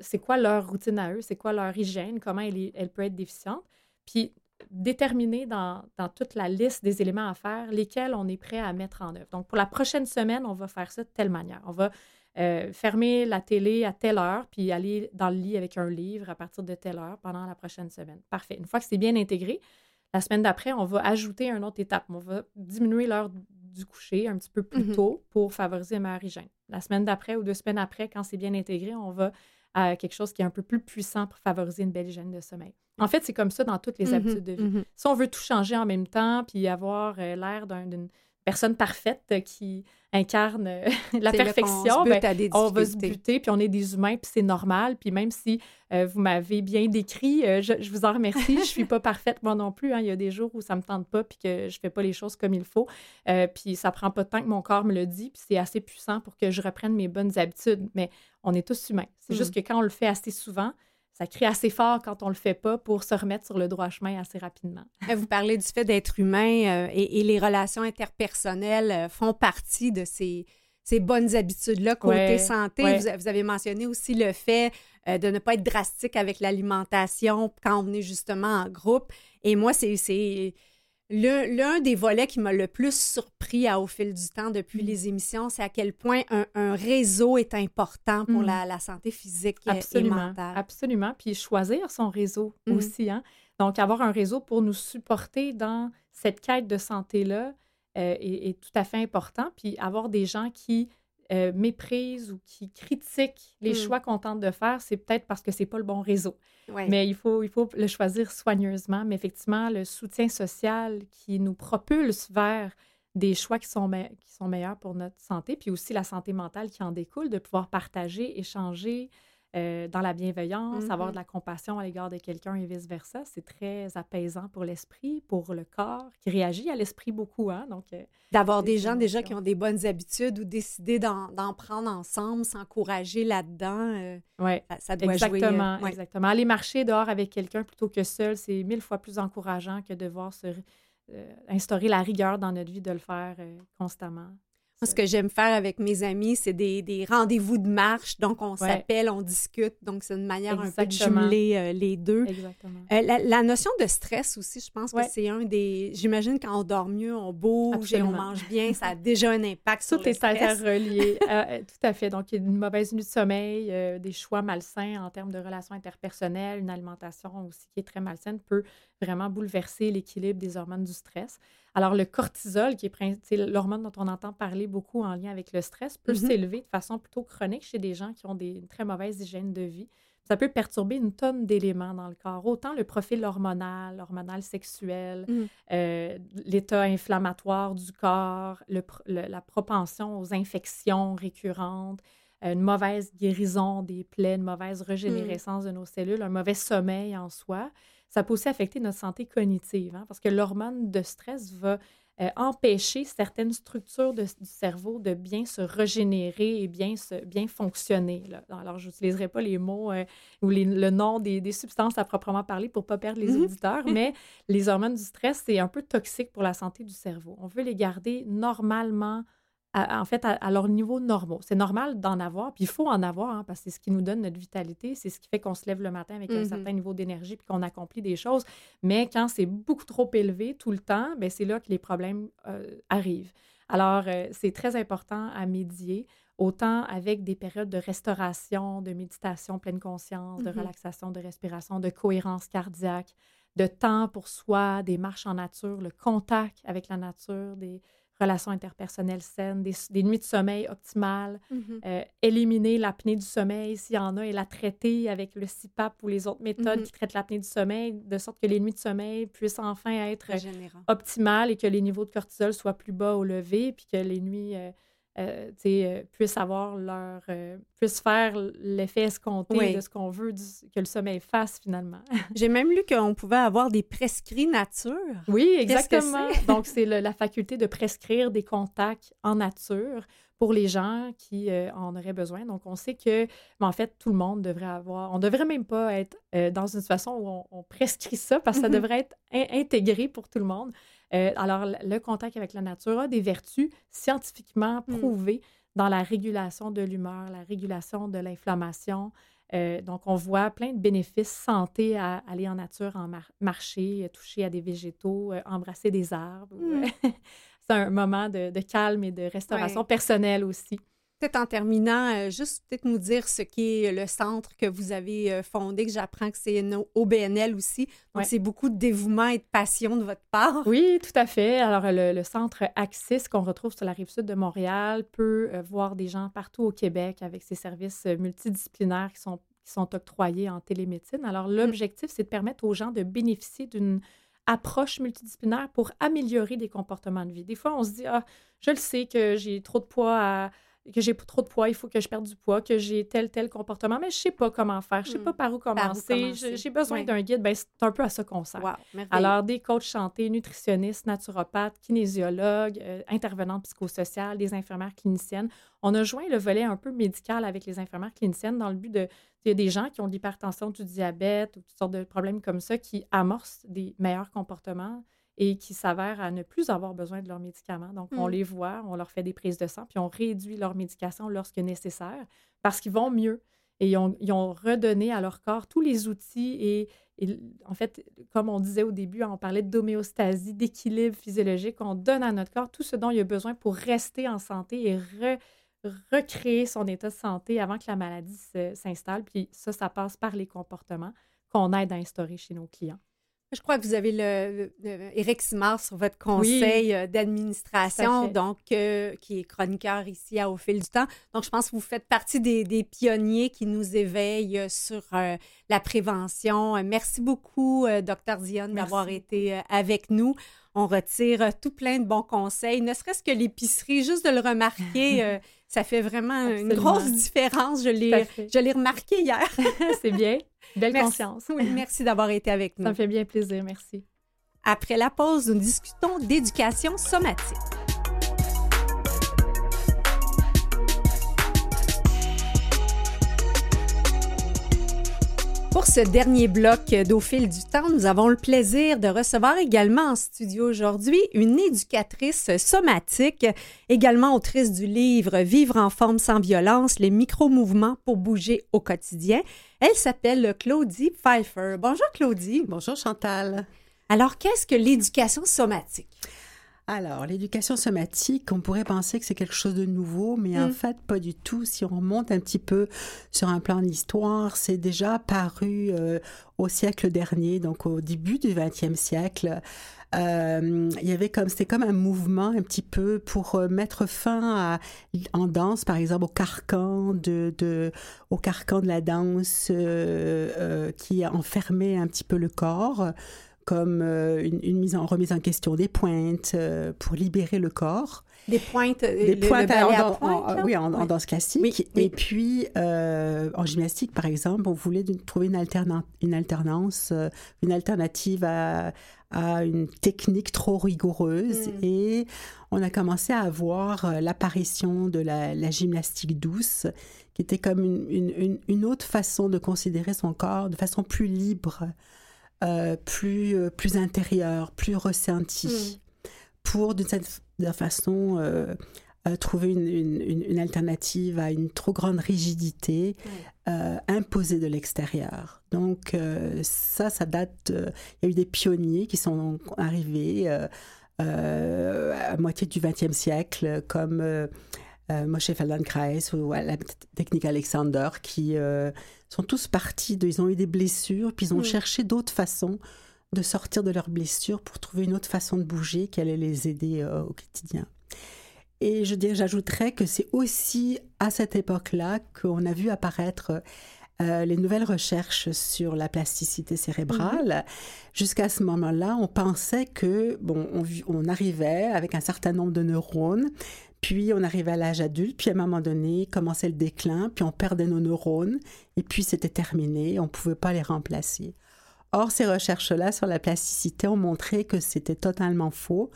c'est quoi leur routine à eux, c'est quoi leur hygiène, comment elle, elle peut être déficiente. Puis déterminer dans, toute la liste des éléments à faire lesquels on est prêt à mettre en œuvre. Donc, pour la prochaine semaine, on va faire ça de telle manière. On va euh, fermer la télé à telle heure, puis aller dans le lit avec un livre à partir de telle heure pendant la prochaine semaine. Parfait. Une fois que c'est bien intégré, la semaine d'après, on va ajouter une autre étape. On va diminuer l'heure du coucher un petit peu plus mm-hmm. tôt pour favoriser une meilleure hygiène. La semaine d'après ou deux semaines après, quand c'est bien intégré, on va à quelque chose qui est un peu plus puissant pour favoriser une belle hygiène de sommeil. En fait, c'est comme ça dans toutes les mm-hmm, habitudes de vie. Mm-hmm. Si on veut tout changer en même temps, puis avoir euh, l'air d'une personne parfaite qui incarne euh, <laughs> la perfection, ben, on, va se buter, puis on est des humains, puis c'est normal. Puis même si euh, vous m'avez bien décrit, je, vous en remercie. je suis <laughs> pas parfaite moi non plus. Hein. Il y a des jours où ça me tente pas, puis que je fais pas les choses comme il faut. puis ça prend pas de temps que mon corps me le dit, puis c'est assez puissant pour que je reprenne mes bonnes habitudes. Mais on est tous humains. C'est juste mm. que quand on le fait assez souvent, ça crie assez fort quand on le fait pas pour se remettre sur le droit chemin assez rapidement. <laughs>
Vous parlez du fait d'être humain euh, et, les relations interpersonnelles euh, font partie de ces, ces bonnes habitudes-là côté santé. Vous, avez mentionné aussi le fait euh, de ne pas être drastique avec l'alimentation quand on est justement en groupe. Et moi, c'est L'un des volets qui m'a le plus surpris au fil du temps depuis mm. les émissions, c'est à quel point un, réseau est important pour mm. la, santé physique et mentale.
Absolument. Puis choisir son réseau mm. aussi. Hein? Donc, avoir un réseau pour nous supporter dans cette quête de santé-là euh, est, tout à fait important. Puis avoir des gens qui euh, méprisent ou qui critiquent les hmm. choix qu'on tente de faire, c'est peut-être parce que c'est pas le bon réseau. Mais il faut, il faut le choisir soigneusement. Mais effectivement, le soutien social qui nous propulse vers des choix qui sont, qui sont meilleurs pour notre santé, puis aussi la santé mentale qui en découle, de pouvoir partager, échanger, euh, dans la bienveillance, avoir mm-hmm. de la compassion à l'égard de quelqu'un et vice-versa. C'est très apaisant pour l'esprit, pour le corps, qui réagit à l'esprit beaucoup. Hein? Donc,
euh, D'avoir des gens déjà qui ont des bonnes habitudes ou décider d'en prendre ensemble, s'encourager là-dedans, euh,
ouais, ça, doit exactement, jouer. Exactement. Aller marcher dehors avec quelqu'un plutôt que seul, c'est mille fois plus encourageant que de devoir se, instaurer la rigueur dans notre vie de le faire constamment.
Ce que j'aime faire avec mes amis, c'est des, des rendez-vous de marche. Donc, on s'appelle, on discute. Donc, c'est une manière un peu de jumeler euh, les deux.
Exactement.
Euh, la, notion de stress aussi, je pense que c'est un des... J'imagine quand on dort mieux, on bouge et on mange bien, ça a déjà un impact sur le stress.
Tout est interrelié. <laughs> Euh, tout à fait. Donc, une mauvaise nuit de sommeil, des choix malsains en termes de relations interpersonnelles, une alimentation aussi qui est très malsaine peut vraiment bouleverser l'équilibre des hormones du stress. Alors, le cortisol, qui est l'hormone dont on entend parler beaucoup en lien avec le stress, peut mm-hmm. s'élever de façon plutôt chronique chez des gens qui ont des, une très mauvaise hygiène de vie. Ça peut perturber une tonne d'éléments dans le corps, autant le profil hormonal, hormonal sexuel, mm. euh, l'état inflammatoire du corps, la propension aux infections récurrentes, une mauvaise guérison des plaies, une mauvaise régénérescence mm. de nos cellules, un mauvais sommeil en soi ça peut aussi affecter notre santé cognitive, hein, parce que l'hormone de stress va euh, empêcher certaines structures du cerveau de bien se régénérer et bien, se, bien fonctionner. Alors, je n'utiliserai pas les mots euh, ou le nom des, substances à proprement parler pour ne pas perdre les mm-hmm. auditeurs, <laughs> mais les hormones du stress, c'est un peu toxique pour la santé du cerveau. On veut les garder normalement en fait, à, leur niveau normaux. C'est normal d'en avoir, puis il faut en avoir, hein, parce que c'est ce qui nous donne notre vitalité, c'est ce qui fait qu'on se lève le matin avec un mm-hmm. certain niveau d'énergie, puis qu'on accomplit des choses. Mais quand c'est beaucoup trop élevé tout le temps, ben c'est là que les problèmes euh, arrivent. Alors, euh, c'est très important à médier, autant avec des périodes de restauration, de méditation pleine conscience, de mm-hmm. relaxation, de respiration, de cohérence cardiaque, de temps pour soi, des marches en nature, le contact avec la nature, des relations interpersonnelles saines, des, nuits de sommeil optimales, mm-hmm. euh, éliminer l'apnée du sommeil s'il y en a et la traiter avec le CPAP ou les autres méthodes mm-hmm. qui traitent l'apnée du sommeil, de sorte que les nuits de sommeil puissent enfin être optimales et que les niveaux de cortisol soient plus bas au lever, puis que les nuits euh, euh, euh, puissent avoir leur euh, puissent faire l'effet escompté de ce qu'on veut que le sommeil fasse finalement. <laughs>
J'ai même lu qu'on pouvait avoir des prescrits nature.
Oui, exactement. Donc c'est la faculté de prescrire des contacts en nature pour les gens qui en auraient besoin. Donc on sait que ben, en fait tout le monde devrait avoir on devrait même pas être dans une situation où on, prescrit ça parce que ça <laughs> devrait être intégré pour tout le monde. Euh, alors, le contact avec la nature a des vertus scientifiquement hmm. prouvées dans la régulation de l'humeur, la régulation de l'inflammation. Euh, donc, on voit plein de bénéfices santé à aller en nature, en marcher, toucher à des végétaux, euh, embrasser des arbres. Hmm. <laughs> C'est un moment de, calme et de restauration personnelle aussi.
Peut-être en terminant, euh, juste peut-être nous dire ce qu'est le centre que vous avez euh, fondé, que j'apprends que c'est une OBNL aussi. Donc, c'est beaucoup de dévouement et de passion de votre part.
Oui, tout à fait. Alors, le, centre Axis qu'on retrouve sur la rive sud de Montréal peut euh, voir des gens partout au Québec avec ses services multidisciplinaires qui sont, qui sont octroyés en télémédecine. Alors, mm. l'objectif, c'est de permettre aux gens de bénéficier d'une approche multidisciplinaire pour améliorer des comportements de vie. Des fois, on se dit, ah, je le sais que j'ai trop de poids à que j'ai trop de poids, il faut que je perde du poids, que j'ai tel, tel comportement, mais je sais pas comment faire, je sais pas hmm. par où commencer, j'ai besoin d'un guide, ben, c'est un peu à ça qu'on sert. Alors, des coachs santé, nutritionnistes, naturopathes, kinésiologues, euh, intervenantes psychosociales, des infirmières cliniciennes, on a joint le volet un peu médical avec les infirmières cliniciennes dans le but de... Il y a des gens qui ont de l'hypertension, du diabète ou toutes sortes de problèmes comme ça qui amorcent des meilleurs comportements et qui s'avèrent à ne plus avoir besoin de leurs médicaments. Donc, on mm. les voit, on leur fait des prises de sang, puis on réduit leur médication lorsque nécessaire parce qu'ils vont mieux. Et ils ont, redonné à leur corps tous les outils et, en fait, comme on disait au début, on parlait d'homéostasie, d'équilibre physiologique, on donne à notre corps tout ce dont il a besoin pour rester en santé et recréer son état de santé avant que la maladie s'installe. Puis ça, ça passe par les comportements qu'on aide à instaurer chez nos clients.
Je crois que vous avez le, Éric Simard sur votre conseil euh, d'administration, donc euh, qui est chroniqueur ici à Au fil du temps. Donc, je pense que vous faites partie des, pionniers qui nous éveillent euh, sur la prévention. Merci beaucoup, docteur Dionne, d'avoir été avec nous. On retire tout plein de bons conseils, ne serait-ce que l'épicerie, juste de le remarquer. <laughs> ça fait vraiment une grosse différence. Je l'ai remarqué hier. <laughs>
C'est bien. Belle conscience.
Oui, merci d'avoir été avec nous.
Ça me fait bien plaisir, merci.
Après la pause, nous discutons d'éducation somatique. Pour ce dernier bloc d'Au fil du temps, nous avons le plaisir de recevoir également en studio aujourd'hui une éducatrice somatique, également autrice du livre Vivre en forme sans violence, les micro-mouvements pour bouger au quotidien. Elle s'appelle Claudie Pfeiffer. Bonjour Claudie.
Bonjour Chantal.
Alors, qu'est-ce que l'éducation somatique?
Alors, l'éducation somatique, on pourrait penser que c'est quelque chose de nouveau, mais en mm. fait, pas du tout. Si on remonte un petit peu sur un plan d'histoire, c'est déjà paru euh, au siècle dernier, donc au début du 20e siècle. Euh, il y avait comme c'était comme un mouvement un petit peu pour euh, mettre fin à, en danse par exemple au carcan de, de au carcan de la danse qui enfermait un petit peu le corps comme euh, une, mise en remise en question des pointes euh, pour libérer le corps.
Des pointes,
euh, des pointes en, oui, en, danse classique. Et puis en gymnastique, par exemple, on voulait trouver une, une alternance, une alternative à, à, une technique trop rigoureuse. Mm. Et on a commencé à avoir l'apparition de la, la, gymnastique douce, qui était comme une, une, une, autre façon de considérer son corps de façon plus libre. Euh, plus, euh, plus intérieur, plus ressenti, mm. pour d'une certaine façon euh, trouver une, une, alternative à une trop grande rigidité imposée de l'extérieur. Donc ça, ça date, il y a eu des pionniers qui sont arrivés à moitié du XXe siècle, comme Moshe Feldenkrais ou la technique Alexander, qui sont tous partis, de, ils ont eu des blessures, puis ils ont mm. cherché d'autres façons de sortir de leurs blessures pour trouver une autre façon de bouger qui allait les aider euh, au quotidien. Et je dirais, j'ajouterais que c'est aussi à cette époque-là qu'on a vu apparaître euh, les nouvelles recherches sur la plasticité cérébrale. Mm-hmm. Jusqu'à ce moment-là, on pensait que bon, on, on, arrivait avec un certain nombre de neurones, puis on arrivait à l'âge adulte, puis à un moment donné, commençait le déclin, puis on perdait nos neurones, et puis c'était terminé, on ne pouvait pas les remplacer. Or, ces recherches-là sur la plasticité ont montré que c'était totalement faux,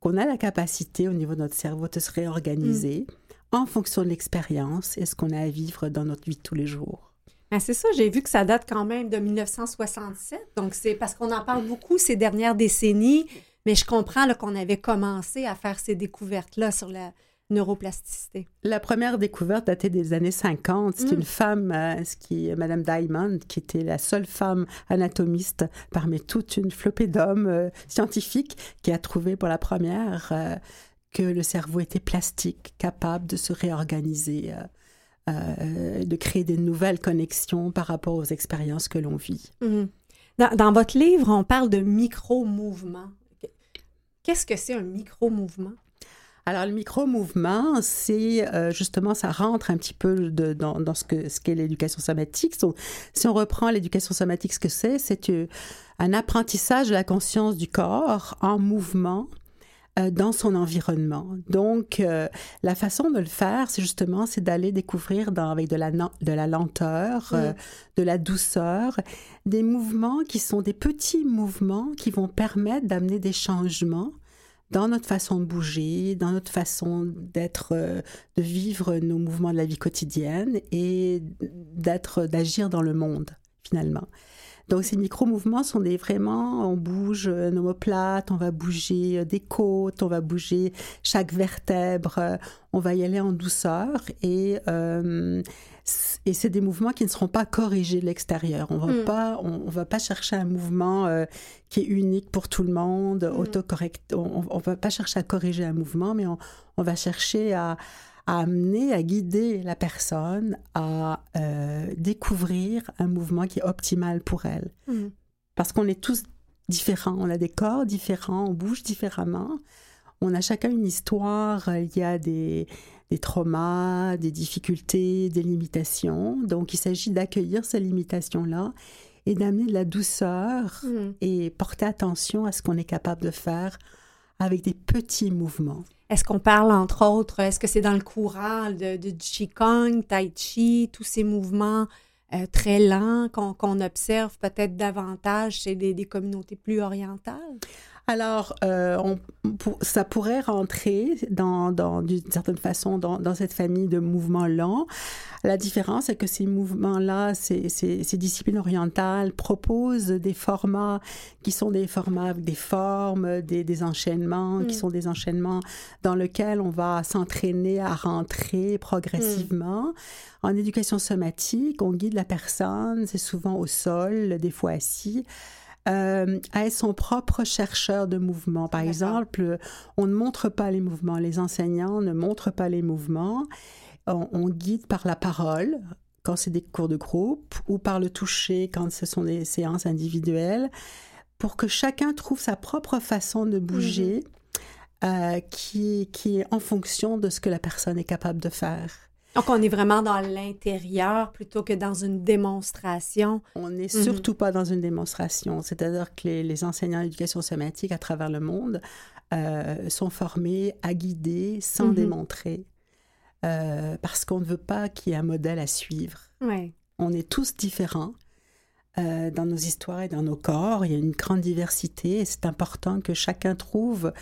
qu'on a la capacité au niveau de notre cerveau de se réorganiser mm. en fonction de l'expérience et ce qu'on a à vivre dans notre vie de tous les jours.
Ben, c'est ça, j'ai vu que ça date quand même de 1967, donc c'est parce qu'on en parle beaucoup ces dernières décennies, mais je comprends qu'on avait commencé à faire ces découvertes-là sur la, neuroplasticité?
La première découverte datait des années 50. C'est mm. une femme, euh, qui, Madame Diamond, qui était la seule femme anatomiste parmi toute une flopée d'hommes euh, scientifiques, qui a trouvé pour la première euh, que le cerveau était plastique, capable de se réorganiser, de créer des nouvelles connexions par rapport aux expériences que l'on vit.
Mm. Dans, dans, votre livre, on parle de micro-mouvements. Qu'est-ce que c'est un micro-mouvement?
Alors, le micro-mouvement, c'est euh, justement, ça rentre un petit peu dans, ce qu'est ce l'éducation somatique. si on reprend l'éducation somatique, ce que c'est, c'est euh, un apprentissage de la conscience du corps en mouvement euh, dans son environnement. Donc, la façon de le faire, c'est justement, c'est d'aller découvrir dans, avec de la, de la lenteur, mm. de la douceur, des mouvements qui sont des petits mouvements qui vont permettre d'amener des changements dans notre façon de bouger, dans notre façon d'être, euh, de vivre nos mouvements de la vie quotidienne et d'être, d'agir dans le monde finalement. Donc ces micro-mouvements sont des vraiment, on bouge un omoplate, on va bouger euh, des côtes, on va bouger chaque vertèbre, euh, on va y aller en douceur et et c'est des mouvements qui ne seront pas corrigés de l'extérieur. On va hmm. pas, on, va pas chercher un mouvement euh, qui est unique pour tout le monde, hmm. autocorrect. On, on, va pas chercher à corriger un mouvement, mais on, va chercher à, amener, à guider la personne à euh, découvrir un mouvement qui est optimal pour elle. Hmm. Parce qu'on est tous différents, on a des corps différents, on bouge différemment. On a chacun une histoire, il y a des, des traumas, des difficultés, des limitations. Donc, il s'agit d'accueillir ces limitations-là et d'amener de la douceur hmm. et porter attention à ce qu'on est capable de faire avec des petits mouvements.
Est-ce qu'on parle, entre autres, est-ce que c'est dans le courant de, de Qigong, Tai Chi, tous ces mouvements euh, très lents qu'on observe peut-être davantage chez des, des communautés plus orientales?
Alors, euh, ça pourrait rentrer dans, d'une certaine façon dans, cette famille de mouvements lents. La différence, c'est que ces mouvements-là, ces, disciplines orientales proposent des formats qui sont des formats avec des formes, des, enchaînements, qui mm. sont des enchaînements dans lesquels on va s'entraîner à rentrer progressivement. Mm. En éducation somatique, on guide la personne, c'est souvent au sol, des fois assis euh, à être son propre chercheur de mouvement. Par exemple, on ne montre pas les mouvements, les enseignants ne montrent pas les mouvements, on, guide par la parole quand c'est des cours de groupe ou par le toucher quand ce sont des séances individuelles, pour que chacun trouve sa propre façon de bouger. Mhm. Euh, qui, qui est en fonction de ce que la personne est capable de faire.
Donc, on est vraiment dans l'intérieur plutôt que dans une démonstration.
On n'est mhm. surtout pas dans une démonstration. C'est-à-dire que les, enseignants d'éducation somatique à travers le monde euh, sont formés à guider sans mhm. démontrer. Euh, parce qu'on ne veut pas qu'il y ait un modèle à suivre. On est tous différents. Euh, dans nos histoires et dans nos corps, il y a une grande diversité et c'est important que chacun trouve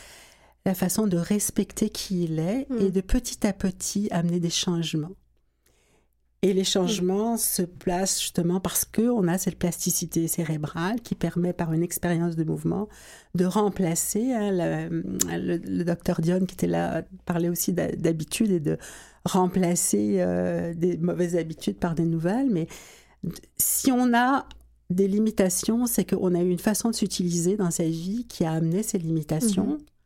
la façon de respecter qui il est et hmm. de petit à petit amener des changements. Et les changements se placent justement parce qu'on a cette plasticité cérébrale qui permet par une expérience de mouvement de remplacer, hein, le, docteur Dion qui était là parlait aussi d'habitude et de remplacer euh, des mauvaises habitudes par des nouvelles, mais si on a des limitations, c'est qu'on a eu une façon de s'utiliser dans sa vie qui a amené ces limitations. Mm-hmm.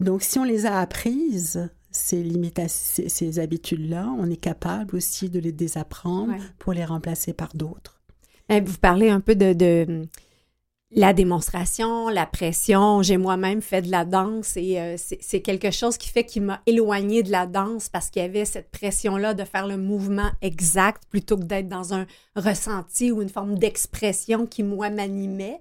Donc, si on les a apprises, ces, ces, ces habitudes-là, on est capable aussi de les désapprendre pour les remplacer par d'autres.
Eh, vous parlez un peu de, la démonstration, la pression. J'ai moi-même fait de la danse et euh, c'est quelque chose qui fait qu'il m'a éloigné de la danse parce qu'il y avait cette pression-là de faire le mouvement exact plutôt que d'être dans un ressenti ou une forme d'expression qui, moi, m'animait.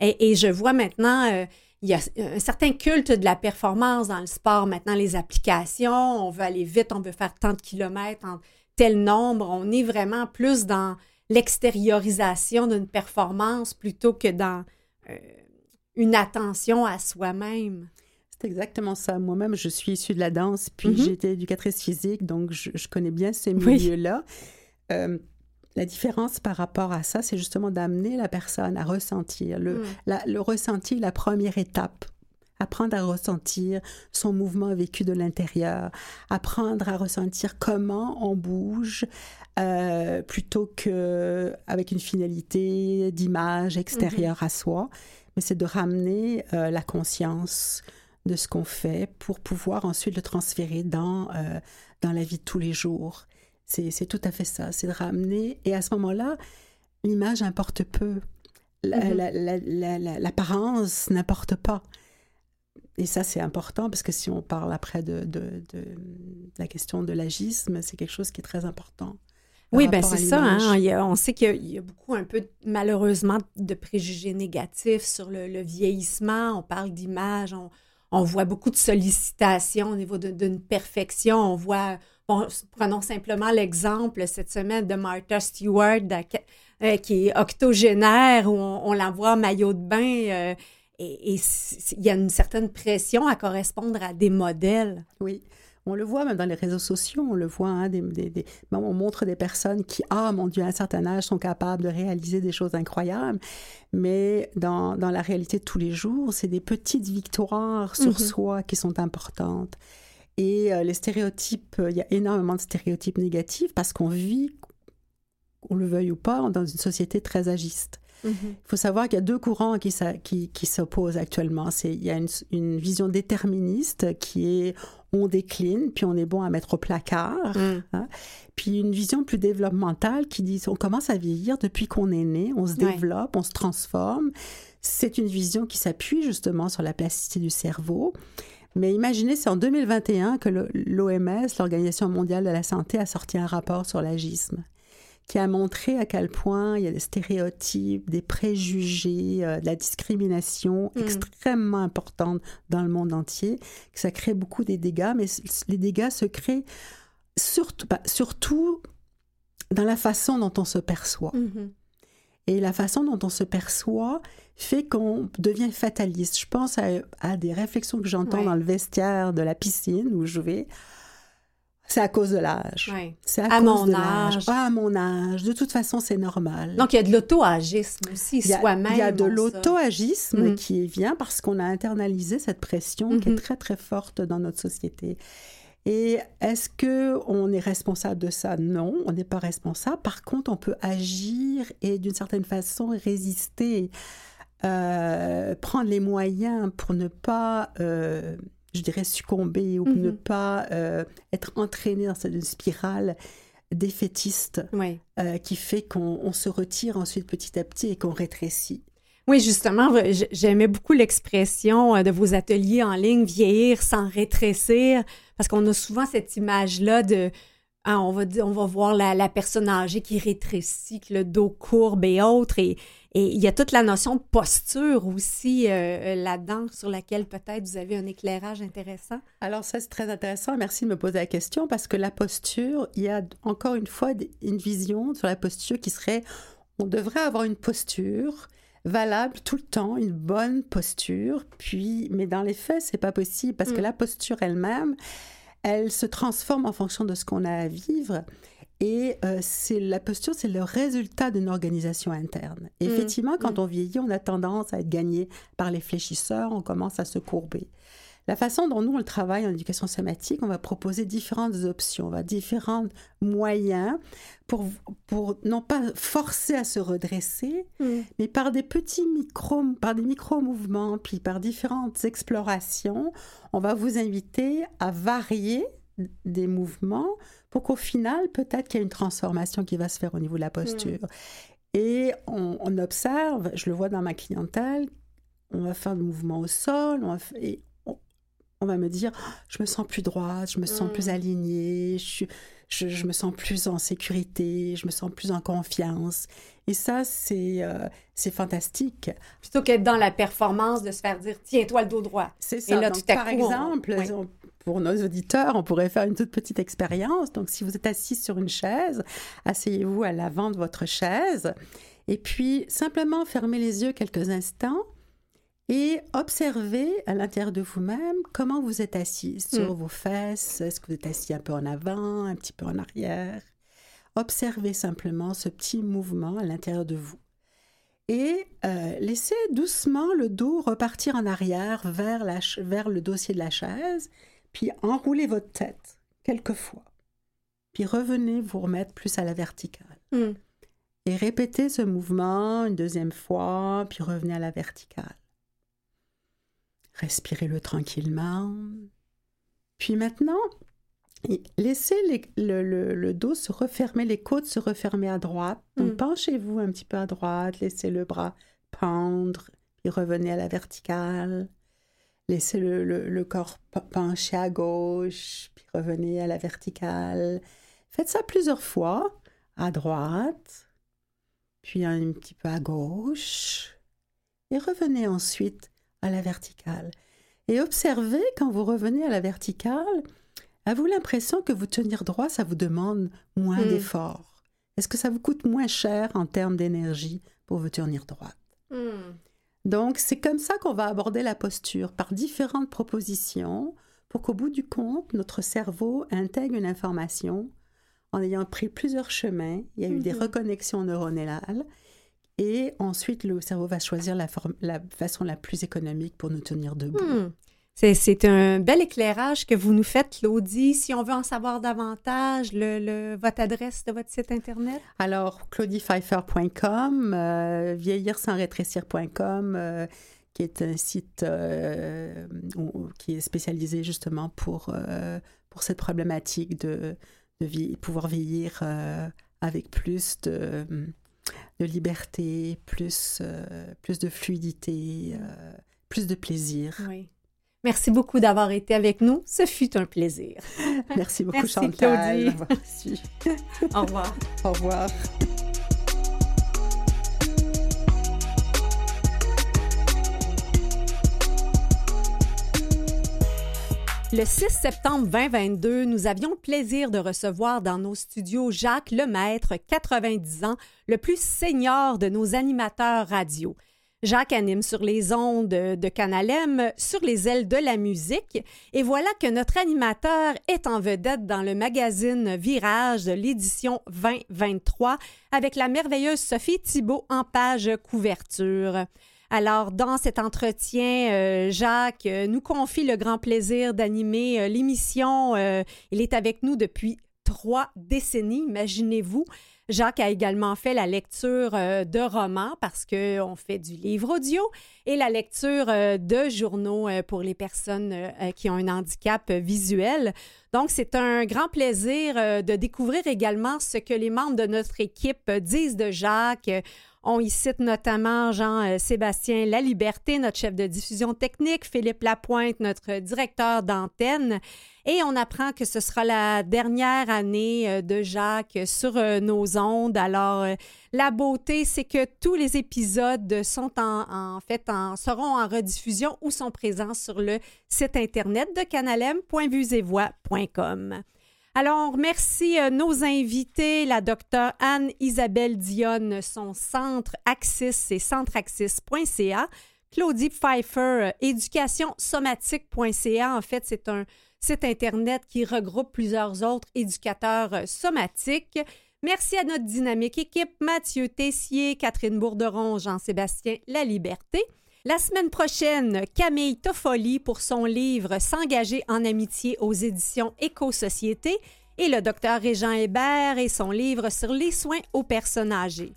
Et, je vois maintenant... Euh, il y a un certain culte de la performance dans le sport. Maintenant, les applications, on veut aller vite, on veut faire tant de kilomètres en tel nombre. On est vraiment plus dans l'extériorisation d'une performance plutôt que dans euh, une attention à soi-même.
C'est exactement ça. Moi-même, je suis issue de la danse, puis mm-hmm. j'étais éducatrice physique, donc je, connais bien ces milieux-là. Euh, la différence par rapport à ça, c'est justement d'amener la personne à ressentir. Le, mm. le ressenti, la première étape. Apprendre à ressentir son mouvement vécu de l'intérieur. Apprendre à ressentir comment on bouge euh, plutôt que avec une finalité d'image extérieure mm-hmm. à soi. Mais c'est de ramener euh, la conscience de ce qu'on fait pour pouvoir ensuite le transférer dans, euh, dans la vie de tous les jours. C'est tout à fait ça. C'est de ramener. Et à ce moment-là, l'image importe peu. L'apparence n'importe pas. Et ça, c'est important parce que si on parle après de, de, la question de l'agisme, c'est quelque chose qui est très important.
Oui, ben c'est ça. Hein. on sait qu'il y, a beaucoup, un peu, malheureusement, de préjugés négatifs sur le, vieillissement. On parle d'image, on, on, voit beaucoup de sollicitations au niveau d'une perfection. On voit prenons simplement l'exemple cette semaine de Martha Stewart euh, qui est octogénaire, où on, la voit en maillot de bain. Euh, et il y a une certaine pression à correspondre à des modèles.
Oui. On le voit même dans les réseaux sociaux, on le voit, hein, des, des, on montre des personnes qui, ah mon Dieu, à un certain âge, sont capables de réaliser des choses incroyables, mais dans, dans la réalité de tous les jours, c'est des petites victoires sur mm-hmm. soi qui sont importantes. Et euh, les stéréotypes, euh, il y a énormément de stéréotypes négatifs parce qu'on vit, on le veuille ou pas, dans une société très agiste. Mhm. Il faut savoir qu'il y a deux courants qui, qui, qui s'opposent actuellement. Il y a une, une, vision déterministe qui est on décline, puis on est bon à mettre au placard. Mhm. Hein. Puis une vision plus développementale qui dit on commence à vieillir depuis qu'on est né, on se développe, on se transforme. C'est une vision qui s'appuie justement sur la plasticité du cerveau. Mais imaginez, c'est en 2021 que l'OMS, l'Organisation mondiale de la santé, a sorti un rapport sur l'agisme qui a montré à quel point il y a des stéréotypes, des préjugés, euh, de la discrimination mm. extrêmement importante dans le monde entier, que ça crée beaucoup de dégâts, mais les dégâts se créent surtout, bah, surtout dans la façon dont on se perçoit.
Mm-hmm.
Et la façon dont on se perçoit fait qu'on devient fataliste. Je pense à, des réflexions que j'entends dans le vestiaire de la piscine où je vais. C'est à cause de l'âge. C'est à, mon âge. Ah, à mon âge. De toute façon, c'est normal.
Donc, il y a de l'auto-agisme aussi, soi-même.
Il y a de l'auto-agisme mm. qui vient parce qu'on a internalisé cette pression qui est très, très forte dans notre société. Et est-ce que on est responsable de ça? Non, on n'est pas responsable. Par contre, on peut agir et d'une certaine façon résister, euh, prendre les moyens pour ne pas, euh, je dirais, succomber ou ne mhm. pas euh, être entraîné dans cette spirale défaitiste qui fait qu'on se retire ensuite petit à petit et qu'on rétrécit.
Oui, justement, j'aimais beaucoup l'expression de vos ateliers en ligne, vieillir sans rétrécir. Parce qu'on a souvent cette image-là de. Hein, on, va, voir la, personne âgée qui rétrécit, le dos courbe et autres. Et, il y a toute la notion de posture aussi euh, là-dedans, sur laquelle peut-être vous avez un éclairage intéressant.
Alors ça, c'est très intéressant. Merci de me poser la question parce que la posture, il y a encore une fois une vision sur la posture qui serait, on devrait avoir une posture valable tout le temps, une bonne posture. Puis, mais dans les faits, c'est pas possible parce que mm. la posture elle-même, elle se transforme en fonction de ce qu'on a à vivre. Et euh, c'est la posture, c'est le résultat d'une organisation interne. Mm. Effectivement, quand mm. on vieillit, on a tendance à être gagné par les fléchisseurs, on commence à se courber. La façon dont nous, on le travaille en éducation somatique, on va proposer différentes options, on va différents moyens pour, pour non pas forcer à se redresser, mm. mais par des petits micro, par des micro-mouvements, puis par différentes explorations, on va vous inviter à varier des mouvements pour qu'au final, peut-être qu'il y a une transformation qui va se faire au niveau de la posture. Mm. Et on, observe, je le vois dans ma clientèle, on va faire des mouvements au sol, on va, et on va me dire je me sens plus droite, je me sens plus mm. alignée, je, je, me sens plus en sécurité, je me sens plus en confiance. Et ça, c'est euh, c'est fantastique.
Plutôt qu'être dans la performance de se faire dire tiens-toi le dos droit.
C'est ça. là, par exemple, pour nos auditeurs, on pourrait faire une toute petite expérience. Donc, si vous êtes assis sur une chaise, asseyez-vous à l'avant de votre chaise. Et puis, simplement fermez les yeux quelques instants et observez à l'intérieur de vous-même comment vous êtes assis sur mm. vos fesses. Est-ce que vous êtes assis un peu en avant, un petit peu en arrière? Observez simplement ce petit mouvement à l'intérieur de vous. Et euh, laissez doucement le dos repartir en arrière vers, la, vers le dossier de la chaise, puis enroulez votre tête quelques fois. Puis revenez vous remettre plus à la verticale. Mm. Et répétez ce mouvement une deuxième fois, puis revenez à la verticale. Respirez-le tranquillement. Puis maintenant, laissez le, dos se refermer, les côtes se refermer à droite. Donc mm. penchez-vous un petit peu à droite, laissez le bras pendre, puis revenez à la verticale. Laissez le, corps pencher à gauche, puis revenez à la verticale. Faites ça plusieurs fois, à droite, puis un petit peu à gauche, et revenez ensuite à la verticale. Et observez quand vous revenez à la verticale, avez-vous l'impression que vous tenir droit, ça vous demande moins hmm. d'efforts? Est-ce que ça vous coûte moins cher en termes d'énergie pour vous tenir droite? Hmm. Donc, c'est comme ça qu'on va aborder la posture, par différentes propositions, pour qu'au bout du compte, notre cerveau intègre une information en ayant pris plusieurs chemins. Il y a eu des hmm. reconnexions neuronales et ensuite, le cerveau va choisir la, la façon la plus économique pour nous tenir debout. Hmm.
C'est un bel éclairage que vous nous faites, Claudie. Si on veut en savoir davantage, le, votre adresse de votre site Internet?
Alors, claudiepfeiffer.com, euh, vieillir sans rétrécir.com, euh, qui est un site euh, qui est spécialisé justement pour, euh, pour cette problématique de, de pouvoir vieillir avec plus de de liberté, plus, euh, plus de fluidité, euh, plus de plaisir.
Oui. Merci beaucoup d'avoir été avec nous. Ce fut un plaisir. <laughs>
Merci beaucoup, Chantal.
Merci. <laughs> Au revoir.
Au revoir.
Le 6 septembre 2022, nous avions le plaisir de recevoir dans nos studios Jacques Lemaître, 90 ans, le plus senior de nos animateurs radio. Jacques anime sur les ondes de Canalem, sur les ailes de la musique, et voilà que notre animateur est en vedette dans le magazine Virage de l'édition 2023 avec la merveilleuse Sophie Thibault en page couverture. Alors, dans cet entretien, euh, Jacques euh, nous confie le grand plaisir d'animer euh, l'émission. il est avec nous depuis trois décennies, imaginez-vous. Jacques a également fait la lecture de romans parce qu'on fait du livre audio et la lecture de journaux pour les personnes qui ont un handicap visuel. Donc, c'est un grand plaisir de découvrir également ce que les membres de notre équipe disent de Jacques. On y cite notamment Jean-Sébastien Laliberté, notre chef de diffusion technique, Philippe Lapointe, notre directeur d'antenne. Et on apprend que ce sera la dernière année euh, de Jacques sur euh, nos ondes. Alors, euh, la beauté, c'est que tous les épisodes sont en, fait seront en rediffusion ou sont présents sur le site internet de canalem.vuesetvoix.com. Alors, on remercie euh, nos invités, la docteure Anne-Isabelle Dionne, son centre Axis, c'est centreaxis.ca. Claudie Pfeiffer, euh, éducationsomatique.ca. En fait, c'est un site Internet qui regroupe plusieurs autres éducateurs euh, somatiques. Merci à notre dynamique équipe, Mathieu Tessier, Catherine Bourderon, Jean-Sébastien La Liberté. La semaine prochaine, Camille Toffoli pour son livre S'engager en amitié aux éditions Éco-Société et le docteur Régent Hébert et son livre sur les soins aux personnes âgées.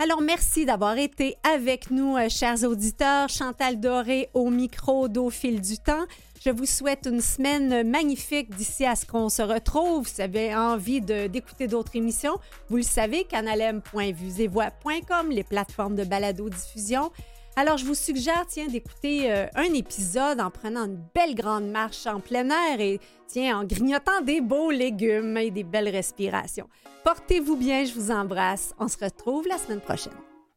Alors, merci d'avoir été avec nous, euh, chers auditeurs. Chantal Doré au micro d'Au fil du temps. Je vous souhaite une semaine magnifique d'ici à ce qu'on se retrouve. Si vous avez envie d'écouter d'autres émissions, vous le savez, canalem.vuesetvoix.com, les plateformes de balado-diffusion. Alors, je vous suggère, tiens, d'écouter euh, un épisode en prenant une belle grande marche en plein air et, tiens, en grignotant des beaux légumes et des belles respirations. Portez-vous bien, je vous embrasse. On se retrouve la semaine prochaine.